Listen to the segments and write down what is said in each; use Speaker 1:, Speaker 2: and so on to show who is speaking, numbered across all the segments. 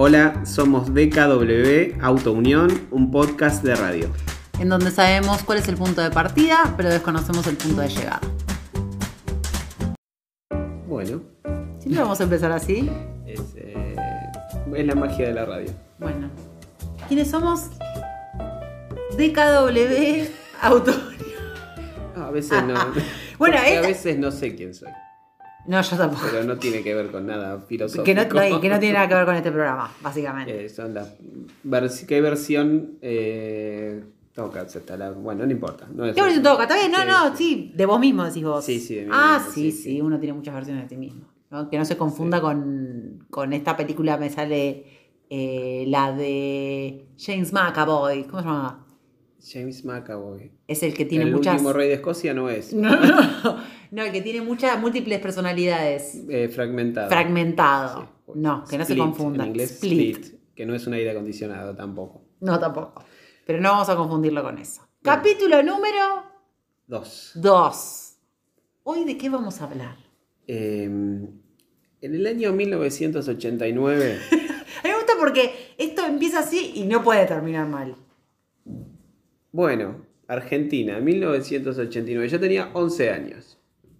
Speaker 1: Hola, somos DKW Auto Unión, un podcast de radio.
Speaker 2: En donde sabemos cuál es el punto de partida, pero desconocemos el punto de llegada.
Speaker 1: Bueno,
Speaker 2: Siempre vamos a empezar así.
Speaker 1: es, eh, es la magia de la radio.
Speaker 2: Bueno. ¿Quiénes somos? DKW Auto.
Speaker 1: No, a veces no.
Speaker 2: Bueno,
Speaker 1: a veces no sé quién soy,
Speaker 2: No, yo tampoco.
Speaker 1: pero no tiene que ver con nada filosófico.
Speaker 2: Que no, no- que no tiene nada que ver con este programa, básicamente.
Speaker 1: Eh, son las vers- ¿Qué versión eh, toca? Está la- bueno, no importa. No es-
Speaker 2: ¿Qué versión toca? ¿Está bien? No, no, sí. De vos mismo decís vos.
Speaker 1: Sí, sí, de mí
Speaker 2: Ah,
Speaker 1: mismo,
Speaker 2: sí,
Speaker 1: sí,
Speaker 2: sí. Uno tiene muchas versiones de ti mismo. ¿no? Que no se confunda con, con esta película, me sale eh, la de James McAvoy. ¿Cómo se llama?
Speaker 1: James McAvoy.
Speaker 2: Es el que tiene
Speaker 1: el
Speaker 2: muchas.
Speaker 1: último rey de Escocia no es.
Speaker 2: No, no, no, el que tiene muchas múltiples personalidades.
Speaker 1: Eh, fragmentado.
Speaker 2: Fragmentado.
Speaker 1: Sí,
Speaker 2: no, que no se
Speaker 1: split,
Speaker 2: confunda.
Speaker 1: En inglés, split. Que no es un aire acondicionado tampoco.
Speaker 2: No, tampoco. Pero no vamos a confundirlo con eso. Capítulo número
Speaker 1: Dos.
Speaker 2: 2. Hoy de qué vamos a hablar.
Speaker 1: Eh, en el año 1989.
Speaker 2: A mí me gusta porque esto empieza así y no puede terminar mal.
Speaker 1: bueno, Argentina, 1989. Yo tenía 11 años.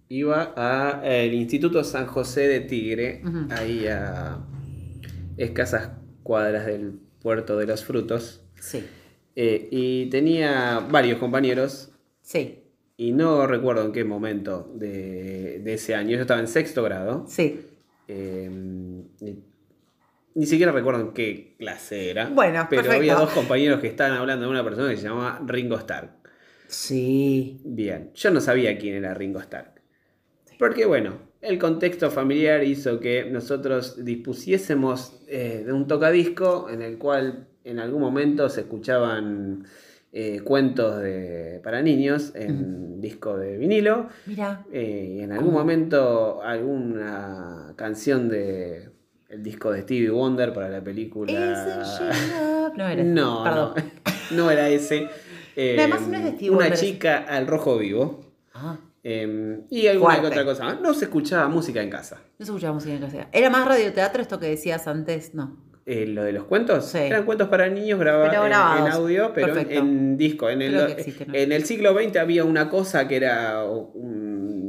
Speaker 1: Iba al Instituto San José de Tigre, ahí a escasas cuadras del puerto de los frutos.
Speaker 2: Sí,
Speaker 1: Eh, y tenía varios compañeros
Speaker 2: sí,
Speaker 1: y no recuerdo en qué momento de, de ese año. Yo estaba en sexto grado.
Speaker 2: sí.
Speaker 1: eh, ni, ni siquiera recuerdo en qué clase era.
Speaker 2: Bueno,
Speaker 1: pero
Speaker 2: perfecto.
Speaker 1: había dos compañeros que estaban hablando de una persona que se llamaba Ringo Starr.
Speaker 2: Sí.
Speaker 1: Bien, yo no sabía quién era Ringo Starr. Porque bueno, el contexto familiar hizo que nosotros dispusiésemos eh, de un tocadisco en el cual en algún momento se escuchaban eh, cuentos de- para niños en disco de vinilo.
Speaker 2: Mira.
Speaker 1: eh, y en algún momento alguna canción de el disco de Stevie Wonder para la película.
Speaker 2: No era. ese.
Speaker 1: No,
Speaker 2: Perdón.
Speaker 1: no, no era ese.
Speaker 2: Además no es de Stevie
Speaker 1: una
Speaker 2: Wonder.
Speaker 1: chica al rojo vivo.
Speaker 2: Ah,
Speaker 1: eh, y alguna que otra cosa más. No se escuchaba música en casa.
Speaker 2: no se escuchaba música en casa. ¿Era más radioteatro esto que decías antes? No.
Speaker 1: Eh, lo de los cuentos
Speaker 2: Sí.
Speaker 1: eran cuentos para niños grabados
Speaker 2: Pero
Speaker 1: en,
Speaker 2: grabados.
Speaker 1: en audio, pero en, disco. En el, en el siglo XX había una cosa que era un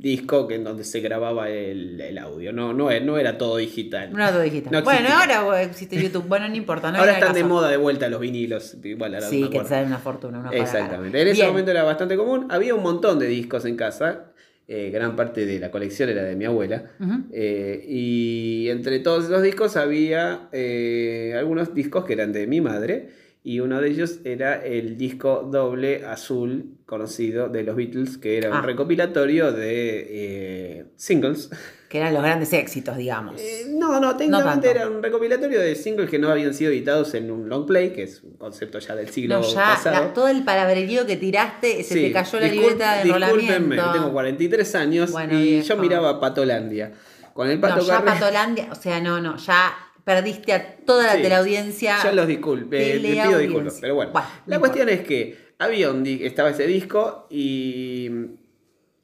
Speaker 1: disco que en donde se grababa el, el audio. No, no, no era todo digital.
Speaker 2: No era todo digital.
Speaker 1: No
Speaker 2: bueno, ahora existe YouTube. Bueno, no importa. No
Speaker 1: Ahora están de moda de vuelta los vinilos. Igual ahora no
Speaker 2: Sí, que te
Speaker 1: acuerdo.
Speaker 2: sale una fortuna. Una
Speaker 1: Exactamente.
Speaker 2: cara.
Speaker 1: En ese
Speaker 2: Bien.
Speaker 1: momento era bastante común. Había un montón de discos en casa. eh, gran parte de la colección era de mi abuela. Eh, y entre todos esos discos había eh, algunos discos que eran de mi madre. Y uno de ellos era el disco doble azul conocido de los Beatles, que era
Speaker 2: Ah.
Speaker 1: un recopilatorio de eh, singles.
Speaker 2: Que eran los grandes éxitos, digamos.
Speaker 1: Eh, no, no, técnicamente era un recopilatorio de singles que no habían sido editados en un long play, que es un concepto ya del siglo
Speaker 2: No, ya
Speaker 1: pasado.
Speaker 2: la- todo el palabrerío que tiraste, se
Speaker 1: Sí,
Speaker 2: te cayó la libreta de
Speaker 1: discúlpenme,
Speaker 2: enrolamiento.
Speaker 1: tengo 43 años
Speaker 2: Bueno,
Speaker 1: y
Speaker 2: viejo.
Speaker 1: yo miraba Patolandia. Con el Pato
Speaker 2: No, ya Patolandia, o sea, no, no, ya perdiste a toda la teleaudiencia.
Speaker 1: Ya los disculpe, le pido disculpas. Pero bueno,
Speaker 2: Bueno,
Speaker 1: la cuestión es que había un estaba ese disco y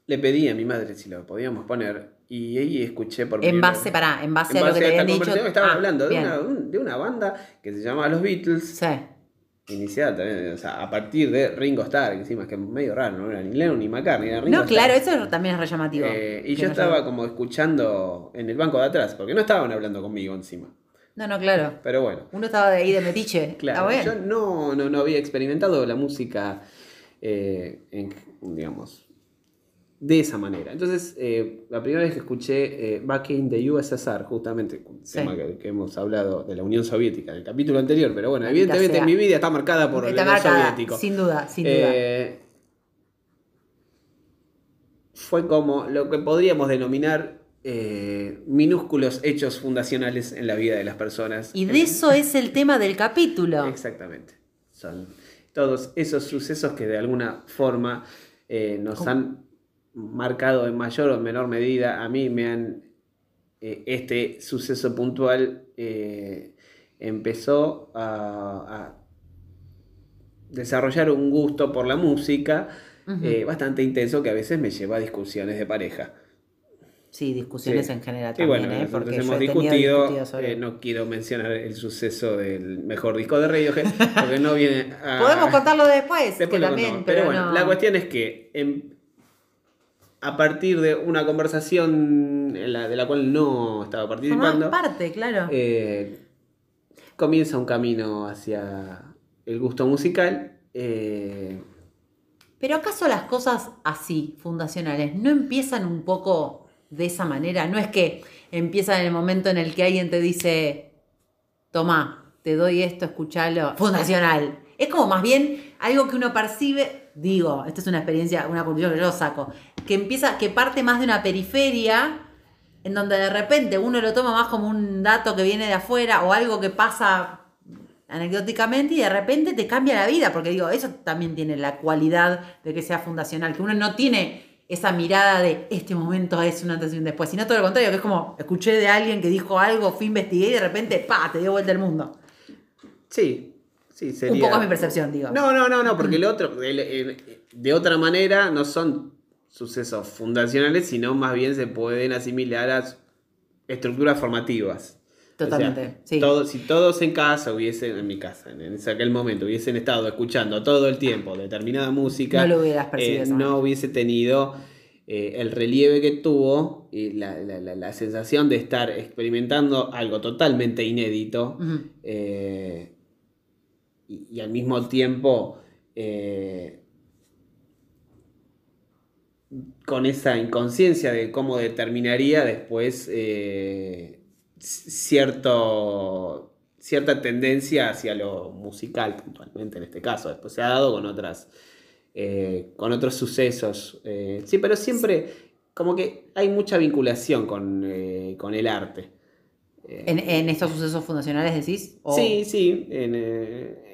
Speaker 1: le pedí a mi madre si lo podíamos poner. Y ahí escuché por
Speaker 2: En
Speaker 1: primera
Speaker 2: base, pará, en base
Speaker 1: en
Speaker 2: a lo que
Speaker 1: esta
Speaker 2: habían dicho.
Speaker 1: estaban
Speaker 2: Ah,
Speaker 1: hablando de una, un- de una banda que se llamaba Los Beatles,
Speaker 2: Sí.
Speaker 1: iniciada también, o sea, a partir de Ringo Starr, que encima es que es medio raro, no era ni Lennon ni McCartney, era Ringo
Speaker 2: No,
Speaker 1: Starr.
Speaker 2: claro, eso también es re llamativo.
Speaker 1: Eh, y yo
Speaker 2: no
Speaker 1: estaba como escuchando en el banco de atrás, porque no estaban hablando conmigo encima.
Speaker 2: No, no, claro.
Speaker 1: Pero bueno,
Speaker 2: Uno estaba de ahí de metiche.
Speaker 1: claro, yo no, no, no había experimentado la música, eh, en- digamos, de esa manera. Entonces, eh, la primera vez que escuché eh, Back in the USSR, justamente, un
Speaker 2: Sí.
Speaker 1: tema que, que hemos hablado de la Unión Soviética, en el capítulo anterior, pero bueno, evidentemente mi vida está marcada por
Speaker 2: Está
Speaker 1: el
Speaker 2: marcada,
Speaker 1: soviético.
Speaker 2: Sin duda, sin duda.
Speaker 1: Eh, fue como lo que podríamos denominar eh, minúsculos hechos fundacionales en la vida de las personas.
Speaker 2: Y de eso es el tema del capítulo.
Speaker 1: Exactamente. Son todos esos sucesos que de alguna forma eh, nos
Speaker 2: ¿Cómo?
Speaker 1: han marcado en mayor o menor medida. A mí me han... eh, este suceso puntual empezó a, a desarrollar un gusto por la música eh, bastante intenso que a veces me lleva a discusiones de pareja.
Speaker 2: Sí, discusiones
Speaker 1: Sí.
Speaker 2: en general también,
Speaker 1: bueno,
Speaker 2: ¿eh? Porque
Speaker 1: hemos discutido,
Speaker 2: discutido sobre-
Speaker 1: eh, no quiero mencionar el suceso del mejor disco de Radiohead, porque no viene a...
Speaker 2: Podemos contarlo después,
Speaker 1: Después
Speaker 2: que también, pero,
Speaker 1: Pero, bueno,
Speaker 2: no-
Speaker 1: la cuestión es que en- a partir de una conversación en la- de la cual no estaba participando,
Speaker 2: parte, claro.
Speaker 1: eh, comienza un camino hacia el gusto musical. eh,
Speaker 2: Pero ¿acaso las cosas así, fundacionales, no empiezan un poco de esa manera? No es que empiezan en el momento en el que alguien te dice, toma, te doy esto, escuchalo, fundacional. Es como más bien algo que uno percibe, digo, esta es una experiencia, una conclusión que yo saco, que empieza, que parte más de una periferia, en donde de repente uno lo toma más como un dato que viene de afuera o algo que pasa anecdóticamente y de repente te cambia la vida, porque digo, eso también tiene la cualidad de que sea fundacional, que uno no tiene esa mirada de este momento es un antes y un después, sino todo lo contrario, que es como escuché de alguien que dijo algo, fui investigué y de repente, pa, te dio vuelta el mundo.
Speaker 1: sí, sí, sería...
Speaker 2: Un poco es mi percepción, digo.
Speaker 1: No, no, no, no, porque el otro, el- el- de otra manera, no son sucesos fundacionales, sino más bien se pueden asimilar a estructuras formativas.
Speaker 2: Totalmente,
Speaker 1: O sea,
Speaker 2: sí.
Speaker 1: todo- si todos en casa hubiesen, en mi casa, en aquel momento, hubiesen estado escuchando todo el tiempo determinada música,
Speaker 2: No lo hubieras percibido
Speaker 1: eh, no hubiese tenido eh, el relieve que tuvo y la, la- la- la sensación de estar experimentando algo totalmente inédito eh, y, y al mismo tiempo con esa inconsciencia de cómo determinaría después eh, cierto, cierta tendencia hacia lo musical puntualmente en este caso. Después se ha dado con otras eh, con otros sucesos. eh, sí, pero siempre como que hay mucha vinculación con, eh, con el arte.
Speaker 2: ¿En, en estos sucesos fundacionales decís? O-
Speaker 1: Sí, sí. en,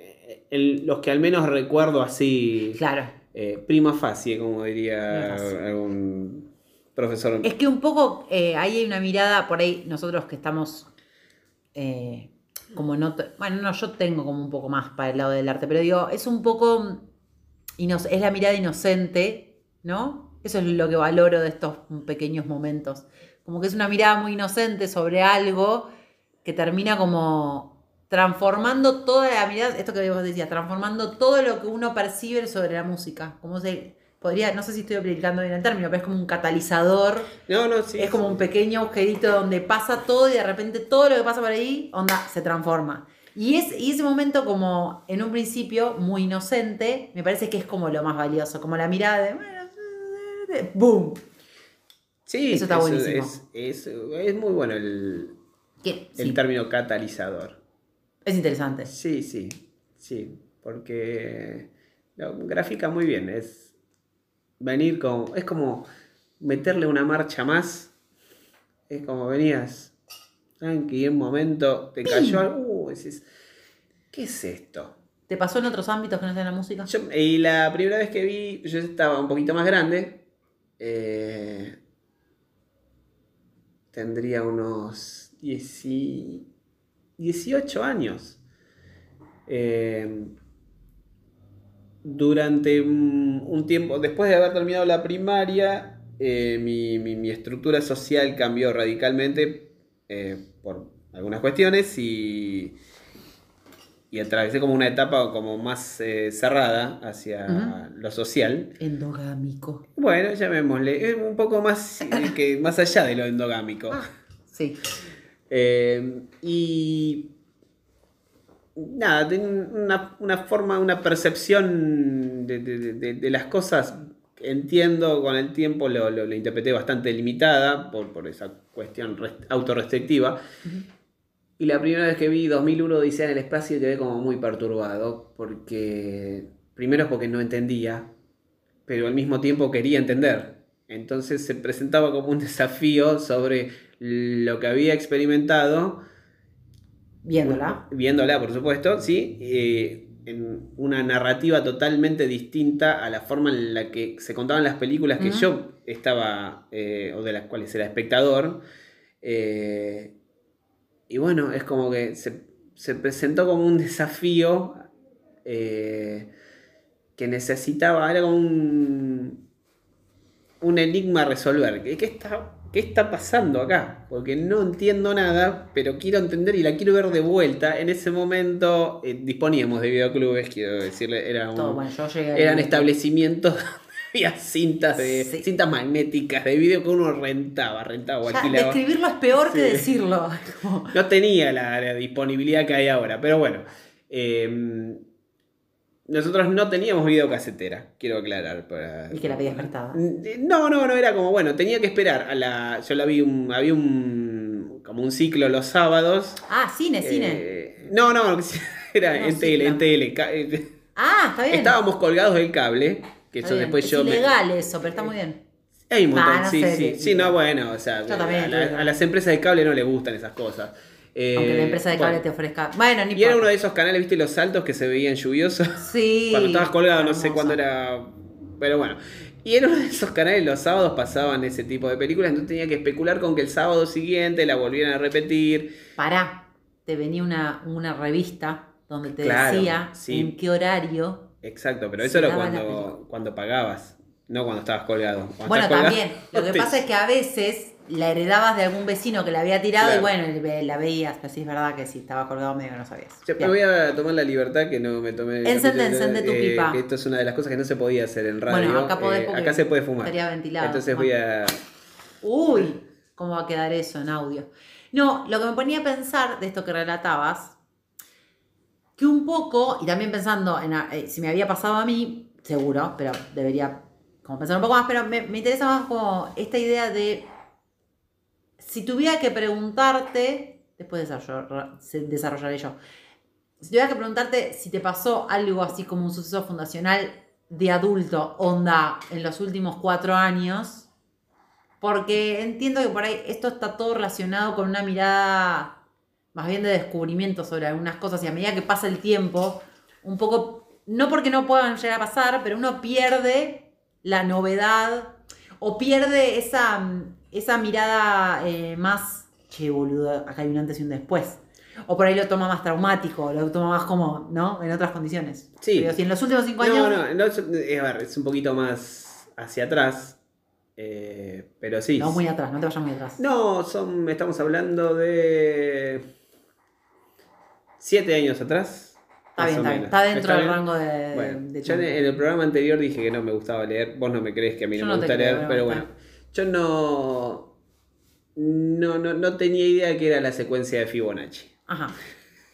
Speaker 1: los que al menos recuerdo así.
Speaker 2: Claro.
Speaker 1: prima facie, como diría
Speaker 2: facie.
Speaker 1: algún
Speaker 2: Es que un poco eh, ahí hay una mirada, por ahí nosotros que estamos eh, como no, bueno, no, yo tengo como un poco más para el lado del arte, pero digo, es un poco, es la mirada inocente, ¿no? Eso es lo que valoro de estos pequeños momentos. Como que es una mirada muy inocente sobre algo que termina como transformando toda la mirada, esto que vos decías, transformando todo lo que uno percibe sobre la música. Como se podría, no sé si estoy aplicando bien el término, pero es como un catalizador
Speaker 1: no, no, sí.
Speaker 2: es como un pequeño agujerito donde pasa todo y de repente todo lo que pasa por ahí, onda, se transforma. Y, es, y ese momento como en un principio muy inocente, me parece que es como lo más valioso, como la mirada de, bueno, de- ¡boom!
Speaker 1: Sí,
Speaker 2: Eso está buenísimo.
Speaker 1: Es, es- es muy bueno el, el
Speaker 2: sí,
Speaker 1: término catalizador.
Speaker 2: es interesante.
Speaker 1: Sí, sí, sí, porque lo grafica muy bien, es venir con, es como meterle una marcha más, es como venías, tranqui, y en un momento te cayó algo, uh, decís, ¿qué es esto?
Speaker 2: ¿Te pasó en otros ámbitos que no sean la música?
Speaker 1: Yo- y la primera vez que vi, yo estaba un poquito más grande, eh, tendría unos 10 y- 18 años. Eh, durante un, un tiempo, después de haber terminado la primaria, eh, mi, mi- mi estructura social cambió radicalmente eh, por algunas cuestiones y, y atravesé como una etapa como más eh, cerrada hacia lo social.
Speaker 2: Endogámico.
Speaker 1: Bueno, llamémosle, es un poco más, que, más allá de lo endogámico.
Speaker 2: Sí.
Speaker 1: Eh, y nada, tengo una, una forma, una percepción de, de- de- de las cosas. Entiendo con el tiempo, lo, lo- lo interpreté bastante limitada por, por esa cuestión rest- autorrestrictiva. Y la primera vez que vi 2001 Odisea en el espacio quedé como muy perturbado, porque primero porque no entendía, pero al mismo tiempo quería entender. Entonces se presentaba como un desafío sobre lo que había experimentado,
Speaker 2: Viéndola.
Speaker 1: viéndola por supuesto, sí, eh, en una narrativa totalmente distinta a la forma en la que se contaban las películas que yo estaba, eh, o de las cuales era espectador. Eh, y bueno, es como que se, se presentó como un desafío eh, que necesitaba, era como un, un enigma a resolver. ¿Qué, qué está, ¿qué está pasando acá? Porque no entiendo nada, pero quiero entender y la quiero ver de vuelta. En ese momento eh, disponíamos de videoclubes, quiero decirle, era un-
Speaker 2: Todo, bueno, yo llegué a-
Speaker 1: eran establecimientos había cintas de
Speaker 2: Sí.
Speaker 1: cintas magnéticas de video que uno rentaba, rentaba o alquilaba.
Speaker 2: describirlo es peor que decirlo.
Speaker 1: No tenía la, la disponibilidad que hay ahora, pero bueno. eh, nosotros no teníamos videocasetera, quiero aclarar. Para...
Speaker 2: Y que la pedías prestada.
Speaker 1: No, no, no, era como, bueno, tenía que esperar a la... Yo la vi, un, había un... como un ciclo los sábados.
Speaker 2: Ah, cine, cine.
Speaker 1: Eh, no, no, era
Speaker 2: No,
Speaker 1: en tele, en tele. eh,
Speaker 2: Ah, está bien.
Speaker 1: Estábamos colgados del cable, que
Speaker 2: Está
Speaker 1: eso
Speaker 2: bien.
Speaker 1: después
Speaker 2: es
Speaker 1: yo... me-
Speaker 2: ilegal eso, pero está muy bien.
Speaker 1: Hay un montón,
Speaker 2: Ah, no
Speaker 1: sí,
Speaker 2: sé,
Speaker 1: sí,
Speaker 2: sí.
Speaker 1: sí, no, bueno, o sea, la- a las empresas de cable no les gustan esas cosas. Eh,
Speaker 2: Aunque la empresa de cable
Speaker 1: bueno,
Speaker 2: te ofrezca. Bueno, ni
Speaker 1: Y era uno de esos canales, viste, los saltos que se veían lluviosos.
Speaker 2: Sí.
Speaker 1: cuando estabas colgado, no sé cuándo era. Pero bueno. Y en uno de esos canales los sábados pasaban ese tipo de películas, entonces tenía que especular con que el sábado siguiente la volvieran a repetir.
Speaker 2: Pará, te venía una, una revista donde te
Speaker 1: Claro,
Speaker 2: decía
Speaker 1: sí.
Speaker 2: en qué horario.
Speaker 1: Exacto, pero eso era cuando, cuando pagabas, no cuando estabas colgado. Cuando
Speaker 2: Bueno,
Speaker 1: estabas colgado,
Speaker 2: también. Lo que pasa es que a veces la heredabas de algún vecino que la había tirado
Speaker 1: Claro.
Speaker 2: y bueno, la veías, pero sí es verdad que si estaba colgado medio que no sabías.
Speaker 1: Yo me voy a tomar la libertad que no me tomé.
Speaker 2: Encende, encende tu
Speaker 1: eh,
Speaker 2: pipa.
Speaker 1: que esto es una de las cosas que no se podía hacer en radio.
Speaker 2: Bueno, acá podés
Speaker 1: Eh, acá se puede fumar.
Speaker 2: estaría ventilado.
Speaker 1: Entonces voy a.
Speaker 2: Uy, ¿cómo va a quedar eso en audio? No, lo que me ponía a pensar de esto que relatabas, que un poco, y también pensando en eh, si me había pasado a mí, seguro, pero debería como pensar un poco más, pero me, me interesa más como esta idea de si tuviera que preguntarte, después desarrollaré yo, si tuvieras que preguntarte si te pasó algo así como un suceso fundacional de adulto, onda, en los últimos cuatro años, porque entiendo que por ahí esto está todo relacionado con una mirada más bien de descubrimiento sobre algunas cosas y a medida que pasa el tiempo, un poco, no porque no puedan llegar a pasar, pero uno pierde la novedad o pierde esa, mm, esa mirada eh, más, che boludo, acá hay un antes y un después. O por ahí lo toma más traumático, lo toma más como, ¿no? En otras condiciones.
Speaker 1: Sí.
Speaker 2: Pero si en los últimos cinco
Speaker 1: No,
Speaker 2: años...
Speaker 1: no, no, es, eh, a ver, es un poquito más hacia atrás. eh, pero sí.
Speaker 2: No, muy atrás, no te vayas muy atrás.
Speaker 1: No, son, estamos hablando de. Siete años atrás.
Speaker 2: Está bien, está bien. Está dentro del
Speaker 1: bien?
Speaker 2: rango de,
Speaker 1: Bueno,
Speaker 2: de
Speaker 1: yo en, el programa anterior dije que no me gustaba leer. Vos no me crees que a mí no, me gusta
Speaker 2: creo,
Speaker 1: leer, pero bueno. Yo no, no, no. no tenía idea que era la secuencia de Fibonacci.
Speaker 2: Ajá.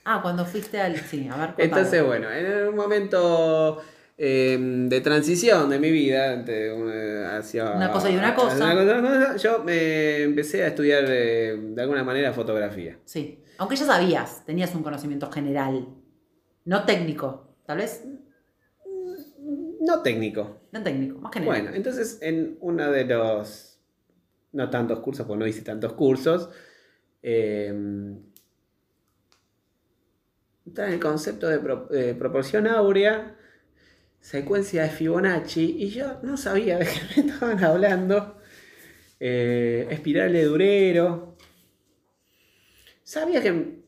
Speaker 2: Ah, cuando fuiste al. Sí, a ver. contame.
Speaker 1: Entonces, bueno, en un momento eh, de transición de mi vida, entre una- hacia
Speaker 2: Una cosa y una cosa.
Speaker 1: una cosa, una cosa, yo me empecé a estudiar eh, de alguna manera fotografía.
Speaker 2: Sí. Aunque ya sabías, tenías un conocimiento general. No técnico, tal vez.
Speaker 1: No técnico.
Speaker 2: No técnico, más general.
Speaker 1: Bueno, entonces en uno de los, no tantos cursos, pues no hice tantos cursos, eh, está en el concepto de pro- proporción áurea, secuencia de Fibonacci, y yo no sabía de qué me estaban hablando. Eh, espiral de Durero. Sabía que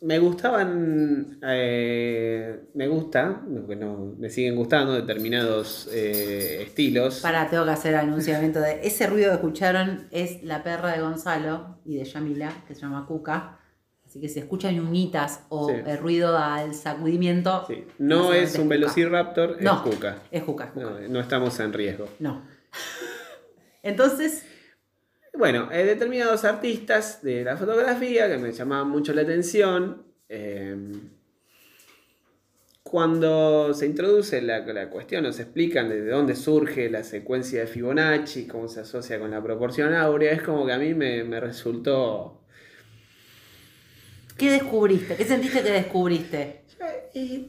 Speaker 1: me gustaban, eh, me gusta, bueno, me siguen gustando determinados eh, estilos.
Speaker 2: Para, tengo que hacer anunciamiento de. Ese ruido que escucharon es la perra de Gonzalo y de Yamila, que se llama Cuca. Así que si escuchan unitas o
Speaker 1: Sí.
Speaker 2: el ruido al sacudimiento.
Speaker 1: Sí, No es un
Speaker 2: Cuca.
Speaker 1: velociraptor,
Speaker 2: No.
Speaker 1: es Cuca.
Speaker 2: Es Cuca, es Cuca.
Speaker 1: No, no estamos en riesgo.
Speaker 2: No. Entonces,
Speaker 1: Bueno, eh, determinados artistas de la fotografía que me llamaban mucho la atención. eh, cuando se introduce la, la cuestión, nos explican de dónde surge la secuencia de Fibonacci, cómo se asocia con la proporción áurea, es como que a mí me, me resultó.
Speaker 2: ¿qué descubriste? ¿Qué sentiste que descubriste?
Speaker 1: y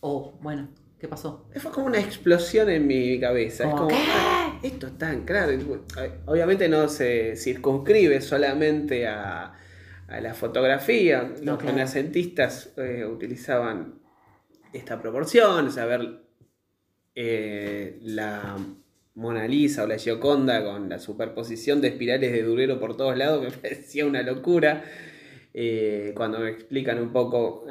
Speaker 2: Oh, bueno, ¿qué pasó?
Speaker 1: fue como una explosión en mi cabeza. Es
Speaker 2: ¿Cómo
Speaker 1: como,
Speaker 2: qué?
Speaker 1: "Ah, esto es tan claro. Obviamente no se circunscribe solamente a, a la fotografía. Los renacentistas eh, utilizaban esta proporción, o sea, ver eh, la Mona Lisa o la Gioconda con la superposición de espirales de Durero por todos lados me parecía una locura. Eh, cuando me explican un poco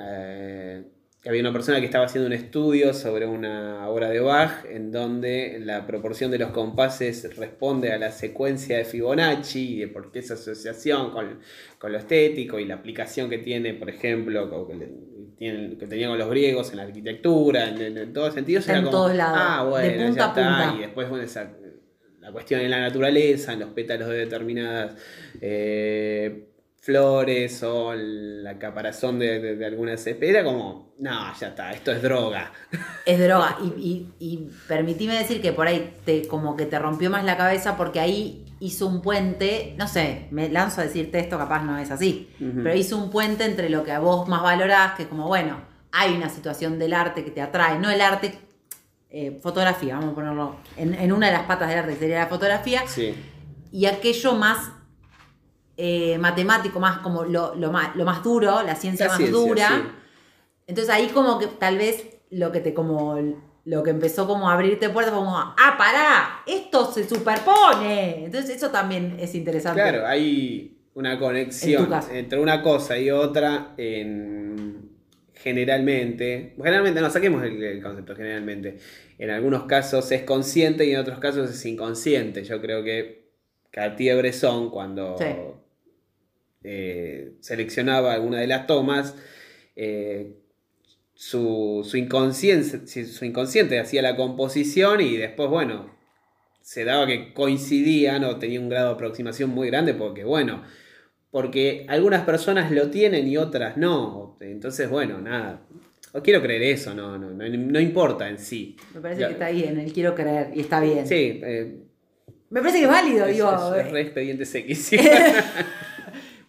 Speaker 1: había una persona que estaba haciendo un estudio sobre una obra de Bach en donde la proporción de los compases responde a la secuencia de Fibonacci y de por qué esa asociación con, con lo estético y la aplicación que tiene, por ejemplo, que, tienen- que tenía con los griegos en la arquitectura, en, en todos sentidos.
Speaker 2: Está
Speaker 1: era
Speaker 2: en
Speaker 1: como,
Speaker 2: todos lados,
Speaker 1: Ah,
Speaker 2: de
Speaker 1: bueno,
Speaker 2: punta
Speaker 1: ya está.
Speaker 2: punta.
Speaker 1: Y después, bueno, esa, la cuestión en la naturaleza, en los pétalos de determinadas eh, flores o la caparazón de, de, de alguna. Era como, no, ya está, esto es droga.
Speaker 2: Es droga. Y, y, y permitime decir que por ahí te como que te rompió más la cabeza porque ahí hizo un puente, no sé, me lanzo a decirte esto, capaz no es así, pero hizo un puente entre lo que a vos más valorás, que como, bueno, hay una situación del arte que te atrae, no el arte, eh, fotografía, vamos a ponerlo en, en una de las patas del arte, que sería la fotografía,
Speaker 1: Sí.
Speaker 2: y aquello más eh, matemático, más como lo, lo más, lo más duro, la ciencia
Speaker 1: La
Speaker 2: más
Speaker 1: ciencia,
Speaker 2: dura.
Speaker 1: sí.
Speaker 2: Entonces ahí como que tal vez lo que te como lo que empezó como a abrirte puertas como, ah, pará, esto se superpone. Entonces eso también es interesante.
Speaker 1: Claro, hay una conexión entre una cosa y otra en generalmente, generalmente no saquemos el, el concepto generalmente, en algunos casos es consciente y en otros casos es inconsciente. Yo creo que Cartier-Bresson cuando
Speaker 2: Sí.
Speaker 1: Eh, seleccionaba alguna de las tomas, eh, su, su, inconsciente, su inconsciente hacía la composición y después, bueno, se daba que coincidían o tenía un grado de aproximación muy grande porque, bueno, porque algunas personas lo tienen y otras no. Entonces, bueno, nada. O quiero creer eso, no, no, no, no importa en sí.
Speaker 2: Me parece
Speaker 1: Ya.
Speaker 2: que está bien, el quiero creer y está bien.
Speaker 1: Sí, eh,
Speaker 2: Me parece que es válido,
Speaker 1: es,
Speaker 2: digo.
Speaker 1: es- es re expedientes X.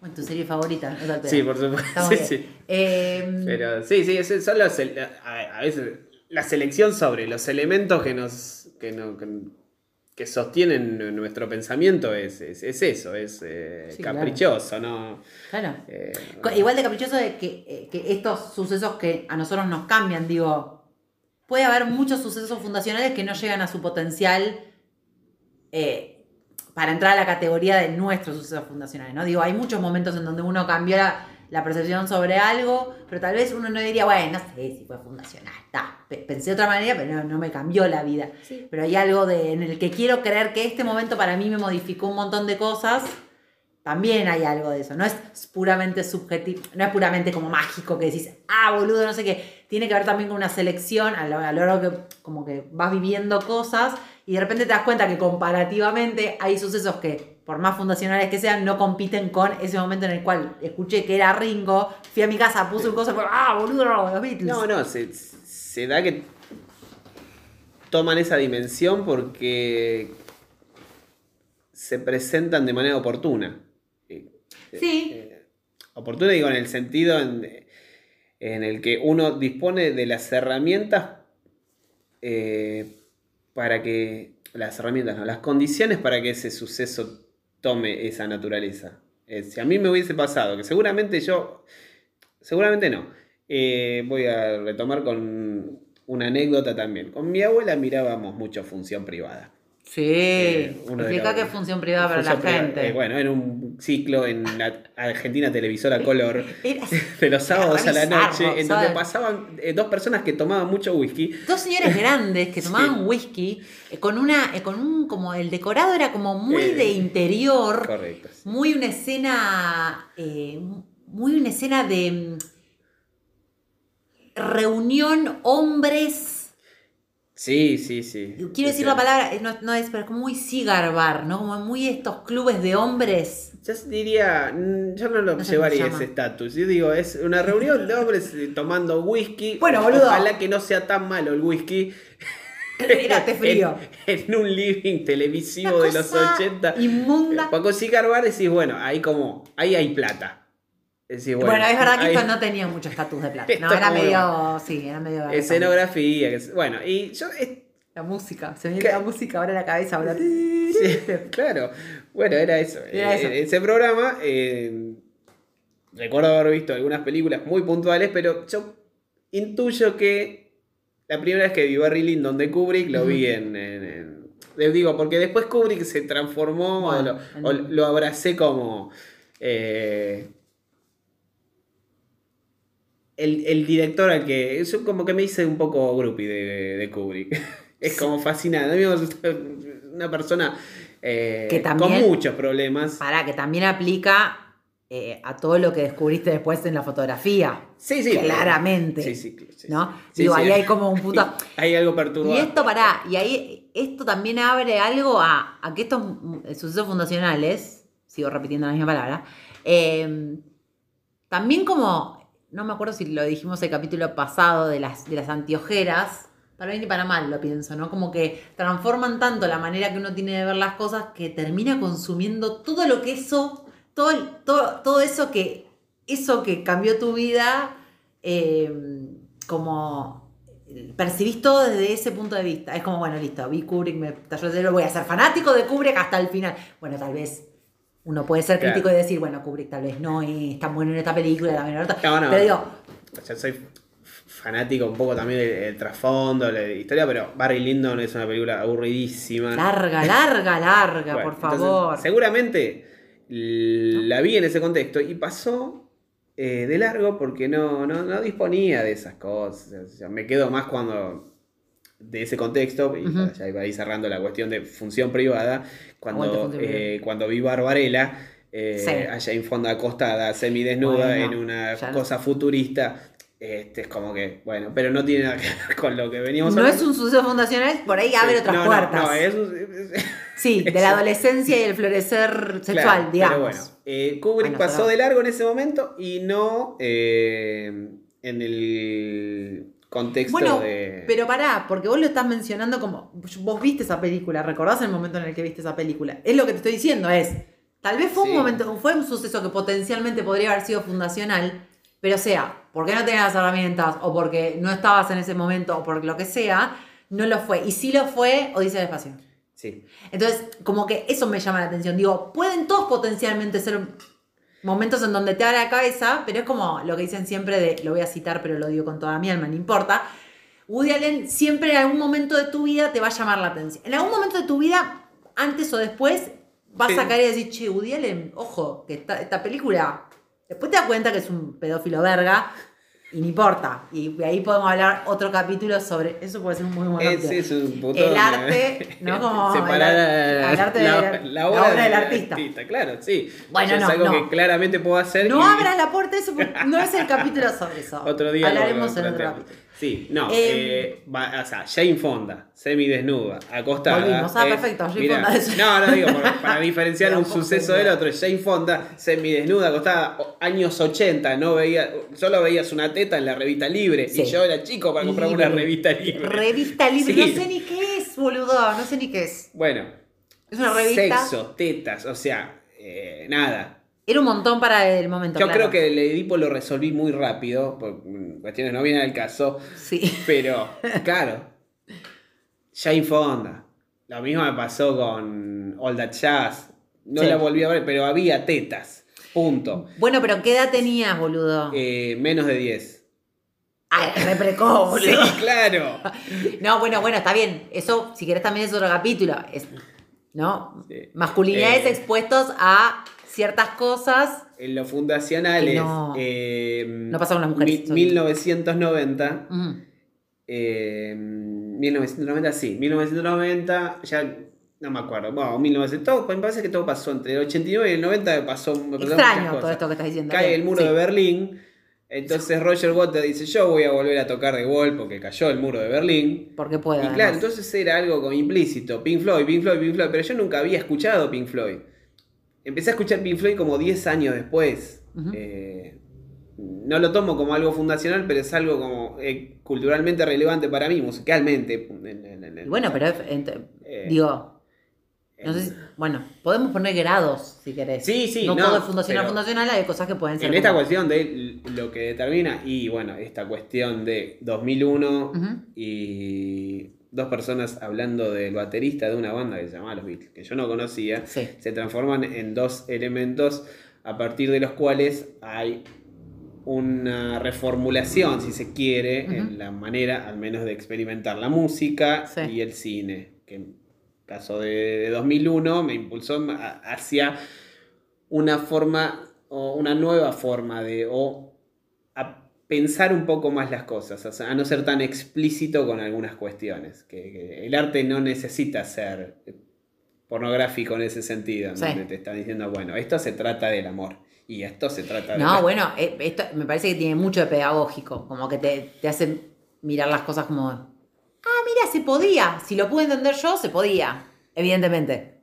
Speaker 2: bueno, tu serie favorita, no
Speaker 1: sí, por supuesto. Sí, sí.
Speaker 2: Eh,
Speaker 1: Pero sí, sí, son los, a, veces la selección sobre los elementos que nos que, no- que, sostienen nuestro pensamiento es, es, es eso, es eh,
Speaker 2: Sí, claro.
Speaker 1: caprichoso, ¿no?
Speaker 2: claro.
Speaker 1: Eh,
Speaker 2: Igual de caprichoso de que, eh, que estos sucesos que a nosotros nos cambian, digo, puede haber muchos sucesos fundacionales que no llegan a su potencial eh, para entrar a la categoría de nuestros sucesos fundacionales, ¿no? Digo, hay muchos momentos en donde uno cambió la, la percepción sobre algo, pero tal vez uno no diría, bueno, no sé si fue fundacional, pe- pensé de otra manera, pero no, no me cambió la vida. Pero hay algo de, en el que quiero creer que este momento para mí me modificó un montón de cosas. También hay algo de eso. No es puramente subjetivo, no es puramente como mágico que decís, ah, boludo, no sé qué. Tiene que ver también con una selección a lo, a lo largo que como que vas viviendo cosas y de repente te das cuenta que comparativamente hay sucesos que, por más fundacionales que sean, no compiten con ese momento en el cual escuché que era Ringo, fui a mi casa, puse un cosa y fue, ah, boludo, los Beatles.
Speaker 1: no, no, se, se da que toman esa dimensión porque se presentan de manera oportuna. Eh,
Speaker 2: Sí.
Speaker 1: eh, oportuna digo en el sentido en, en el que uno dispone de las herramientas eh, para que las herramientas, no, las condiciones para que ese suceso tome esa naturaleza. Eh, si a mí me hubiese pasado, que seguramente yo, seguramente no, Eh, voy a retomar con una anécdota también. Con mi abuela mirábamos mucho función privada.
Speaker 2: Sí.
Speaker 1: Eh,
Speaker 2: Explica qué función privada para la
Speaker 1: privada,
Speaker 2: gente.
Speaker 1: eh, bueno, en un ciclo en la Argentina Televisora Color de los sábados a la noche, en
Speaker 2: ¿sabes?
Speaker 1: donde pasaban eh, dos personas que tomaban mucho whisky.
Speaker 2: Dos señores grandes que
Speaker 1: Sí.
Speaker 2: tomaban whisky eh, con una, con un, como el decorado era como muy de interior,
Speaker 1: Correcto.
Speaker 2: muy una escena, muy una escena de mm, reunión hombres.
Speaker 1: Sí, sí, sí.
Speaker 2: Quiero decir
Speaker 1: Sí,
Speaker 2: la palabra, eh, no, no es, pero es como muy cigar bar, ¿no? Como muy estos clubes de hombres.
Speaker 1: Yo diría, mm, yo no lo
Speaker 2: No
Speaker 1: llevaría ese estatus. Yo digo, es una reunión de hombres eh, tomando whisky.
Speaker 2: Bueno, boludo.
Speaker 1: Ojalá que no sea tan malo el whisky.
Speaker 2: Espérate, frío.
Speaker 1: En, en un living televisivo
Speaker 2: Una
Speaker 1: de los
Speaker 2: cosa
Speaker 1: 80.
Speaker 2: Inmunda.
Speaker 1: Para conseguir bar decís, bueno, ahí como, ahí hay plata.
Speaker 2: Bueno, es verdad que esto no tenía mucho estatus de plata. No, era medio. Sí, era medio.
Speaker 1: Escenografía, que bueno, y yo es-
Speaker 2: La música. Se me viene la música ahora en la cabeza. Ahora.
Speaker 1: Sí, claro. Bueno, era eso.
Speaker 2: Era
Speaker 1: Eh. Ese programa, eh, recuerdo haber visto algunas películas muy puntuales, pero yo intuyo que la primera vez que vi Barry Lyndon de Kubrick lo vi en, en- digo, porque después Kubrick se transformó, o lo abracé como... eh, el, el director al que. Es como que me hice un poco groupie de, de Kubrick. Es como fascinante. Una persona eh,
Speaker 2: Que también-
Speaker 1: con muchos problemas.
Speaker 2: Para que también aplica eh, a todo lo que descubriste después en la fotografía.
Speaker 1: Sí, sí.
Speaker 2: Claramente.
Speaker 1: Sí, sí, sí,
Speaker 2: ¿No?
Speaker 1: sí,
Speaker 2: Digo,
Speaker 1: sí.
Speaker 2: ahí hay como un punto.
Speaker 1: Hay algo
Speaker 2: Y
Speaker 1: perturbador.
Speaker 2: esto, pará, y ahí esto también abre algo a, a que estos mm, sucesos fundacionales, sigo repitiendo la misma palabra, eh, también como, no me acuerdo si lo dijimos el capítulo pasado de las, de las antiojeras, para bien y para mal lo pienso, ¿no? Como que transforman tanto la manera que uno tiene de ver las cosas que termina consumiendo todo lo que eso, todo, todo, todo eso que, eso que cambió tu vida, eh, como percibís todo desde ese punto de vista. Es como, bueno, listo, vi Kubrick, me el cerebro, voy a ser fanático de Kubrick hasta el final. Bueno, tal vez uno puede ser
Speaker 1: Claro.
Speaker 2: crítico y decir, bueno, Kubrick tal vez no es tan bueno en esta película, en otra.
Speaker 1: No, no.
Speaker 2: Pero digo,
Speaker 1: O sea, soy fanático un poco también del, del trasfondo, la historia, pero Barry Lyndon es una película aburridísima.
Speaker 2: larga, larga, larga,
Speaker 1: Bueno,
Speaker 2: por
Speaker 1: entonces,
Speaker 2: favor.
Speaker 1: seguramente la vi en ese contexto y pasó eh, de largo porque no, no, no disponía de esas cosas. O sea, me quedo más cuando de ese contexto, y ya iba ahí cerrando la cuestión de función privada, cuando, eh, cuando vi Barbarella, eh,
Speaker 2: Sí.
Speaker 1: allá en fondo acostada, semidesnuda,
Speaker 2: Bueno,
Speaker 1: en una
Speaker 2: no-
Speaker 1: cosa futurista. Este es como que, bueno, pero no tiene nada que ver con lo que veníamos
Speaker 2: No
Speaker 1: hablando.
Speaker 2: es un suceso fundacional, por ahí abre
Speaker 1: Sí,
Speaker 2: otras
Speaker 1: no,
Speaker 2: puertas.
Speaker 1: No, es un-
Speaker 2: Sí, de la adolescencia y el florecer sexual,
Speaker 1: Claro,
Speaker 2: digamos.
Speaker 1: Pero bueno, eh, Kubrick pasó de largo en ese momento y no eh, en el contexto
Speaker 2: Bueno,
Speaker 1: de.
Speaker 2: pero pará, porque vos lo estás mencionando como. Vos viste esa película, recordás el momento en el que viste esa película. Es lo que te estoy diciendo, es. Tal vez fue
Speaker 1: Sí.
Speaker 2: un momento, fue un suceso que potencialmente podría haber sido fundacional, pero sea, porque no tenías las herramientas, o porque no estabas en ese momento, o por lo que sea, no lo fue. Y si lo fue, Odisea del Espacio.
Speaker 1: Sí.
Speaker 2: Entonces, como que eso me llama la atención. Digo, pueden todos potencialmente ser momentos en donde te abre la cabeza, pero es como lo que dicen siempre de, lo voy a citar, pero lo digo con toda mi alma, no importa. Woody Allen siempre en algún momento de tu vida te va a llamar la atención. En algún momento de tu vida, antes o después, vas
Speaker 1: Sí.
Speaker 2: a caer y decir, che, Woody Allen, ojo, que esta, esta película... Después te das cuenta que es un pedófilo verga y no importa. Y ahí podemos hablar otro capítulo sobre... Eso puede ser un muy buen capítulo.
Speaker 1: es.
Speaker 2: El arte, ¿no? Como
Speaker 1: Separar
Speaker 2: el, arte de la, la obra, del artista.
Speaker 1: Claro, sí.
Speaker 2: Bueno,
Speaker 1: Eso es
Speaker 2: no,
Speaker 1: algo
Speaker 2: no.
Speaker 1: que claramente puedo hacer.
Speaker 2: No
Speaker 1: y
Speaker 2: abras la puerta eso no es el capítulo sobre eso.
Speaker 1: Otro día.
Speaker 2: Hablaremos en otro capítulo.
Speaker 1: Sí, no.
Speaker 2: Eh,
Speaker 1: eh, va- o sea, Jane Fonda, semidesnuda, acostada.
Speaker 2: Volvimos. Ah,
Speaker 1: es-
Speaker 2: perfecto, Jane
Speaker 1: mirá,
Speaker 2: Fonda es-
Speaker 1: No, no digo, para diferenciar un suceso del otro. Jane Fonda, semidesnuda, acostada, años 80, no veía, solo veías una teta en la revista libre.
Speaker 2: Sí.
Speaker 1: Y yo era chico para comprar una revista libre.
Speaker 2: Revista libre,
Speaker 1: Sí.
Speaker 2: no sé ni qué es, boludo, no sé ni qué es.
Speaker 1: Bueno,
Speaker 2: Es una revista.
Speaker 1: sexo, tetas, o sea, eh, nada.
Speaker 2: Era un montón para el momento.
Speaker 1: Yo
Speaker 2: claro.
Speaker 1: creo que el Edipo lo resolví muy rápido, por cuestiones no vienen al caso,
Speaker 2: Sí.
Speaker 1: pero claro, Jane Fonda. Lo mismo me pasó con All That Jazz. No
Speaker 2: Sí.
Speaker 1: la volví a ver, pero había tetas. Punto.
Speaker 2: Bueno, pero ¿qué edad tenías, boludo?
Speaker 1: Eh, menos de 10.
Speaker 2: Ay, re precoz,
Speaker 1: Sí,
Speaker 2: boludo.
Speaker 1: claro.
Speaker 2: No, bueno, bueno, está bien. Eso, si querés, también es otro capítulo. Es, ¿No?
Speaker 1: Sí.
Speaker 2: Masculinidades
Speaker 1: Eh.
Speaker 2: expuestos a ciertas cosas.
Speaker 1: En lo fundacional
Speaker 2: Que
Speaker 1: es.
Speaker 2: no-
Speaker 1: eh,
Speaker 2: no pasa con las mujeres,
Speaker 1: mi-
Speaker 2: son-
Speaker 1: 1990.
Speaker 2: Ujú.
Speaker 1: Eh, 1990, sí, 1990, ya no me acuerdo, bueno, 1900, todo, me parece que todo pasó entre el 89 y el 90 pasó me pasaron
Speaker 2: Extraño todo esto que estás diciendo.
Speaker 1: Cae
Speaker 2: Bien,
Speaker 1: el muro
Speaker 2: sí.
Speaker 1: de Berlín, entonces Roger Waters dice, yo voy a volver a tocar de gol porque cayó el muro de Berlín.
Speaker 2: Porque puede.
Speaker 1: Y
Speaker 2: además.
Speaker 1: claro, entonces era algo como implícito, Pink Floyd, Pink Floyd, Pink Floyd, pero yo nunca había escuchado Pink Floyd. Empecé a escuchar Pink Floyd como 10 años después. Eh, no lo tomo como algo fundacional, pero es algo como eh, culturalmente relevante para mí, musicalmente. en- en- en-
Speaker 2: Y bueno, pero
Speaker 1: Eh,
Speaker 2: digo, no sé
Speaker 1: en-
Speaker 2: si- bueno, podemos poner grados si querés.
Speaker 1: Sí, sí,
Speaker 2: no,
Speaker 1: no,
Speaker 2: todo es fundacional, fundacional, hay cosas que pueden ser.
Speaker 1: En esta
Speaker 2: como-
Speaker 1: cuestión de lo que determina, y bueno, esta cuestión de 2001
Speaker 2: Ujú.
Speaker 1: y dos personas hablando del baterista de una banda que se llamaba Los Beatles, que yo no conocía,
Speaker 2: Sí.
Speaker 1: se transforman en dos elementos a partir de los cuales hay una reformulación, si se quiere, en la manera al menos de experimentar la música
Speaker 2: Sí.
Speaker 1: y el cine, que en caso de, de 2001 me impulsó a- hacia una forma o una nueva forma de o pensar un poco más las cosas, o sea, a no ser tan explícito con algunas cuestiones. Que, que el arte no necesita ser pornográfico en ese sentido,
Speaker 2: Sí.
Speaker 1: donde te están diciendo, bueno, esto se trata del amor y esto se trata de...
Speaker 2: No, bueno, eh, esto me parece que tiene mucho de pedagógico, como que te, te hace mirar las cosas como, ah, mira, se podía, si lo pude entender yo, se podía, evidentemente.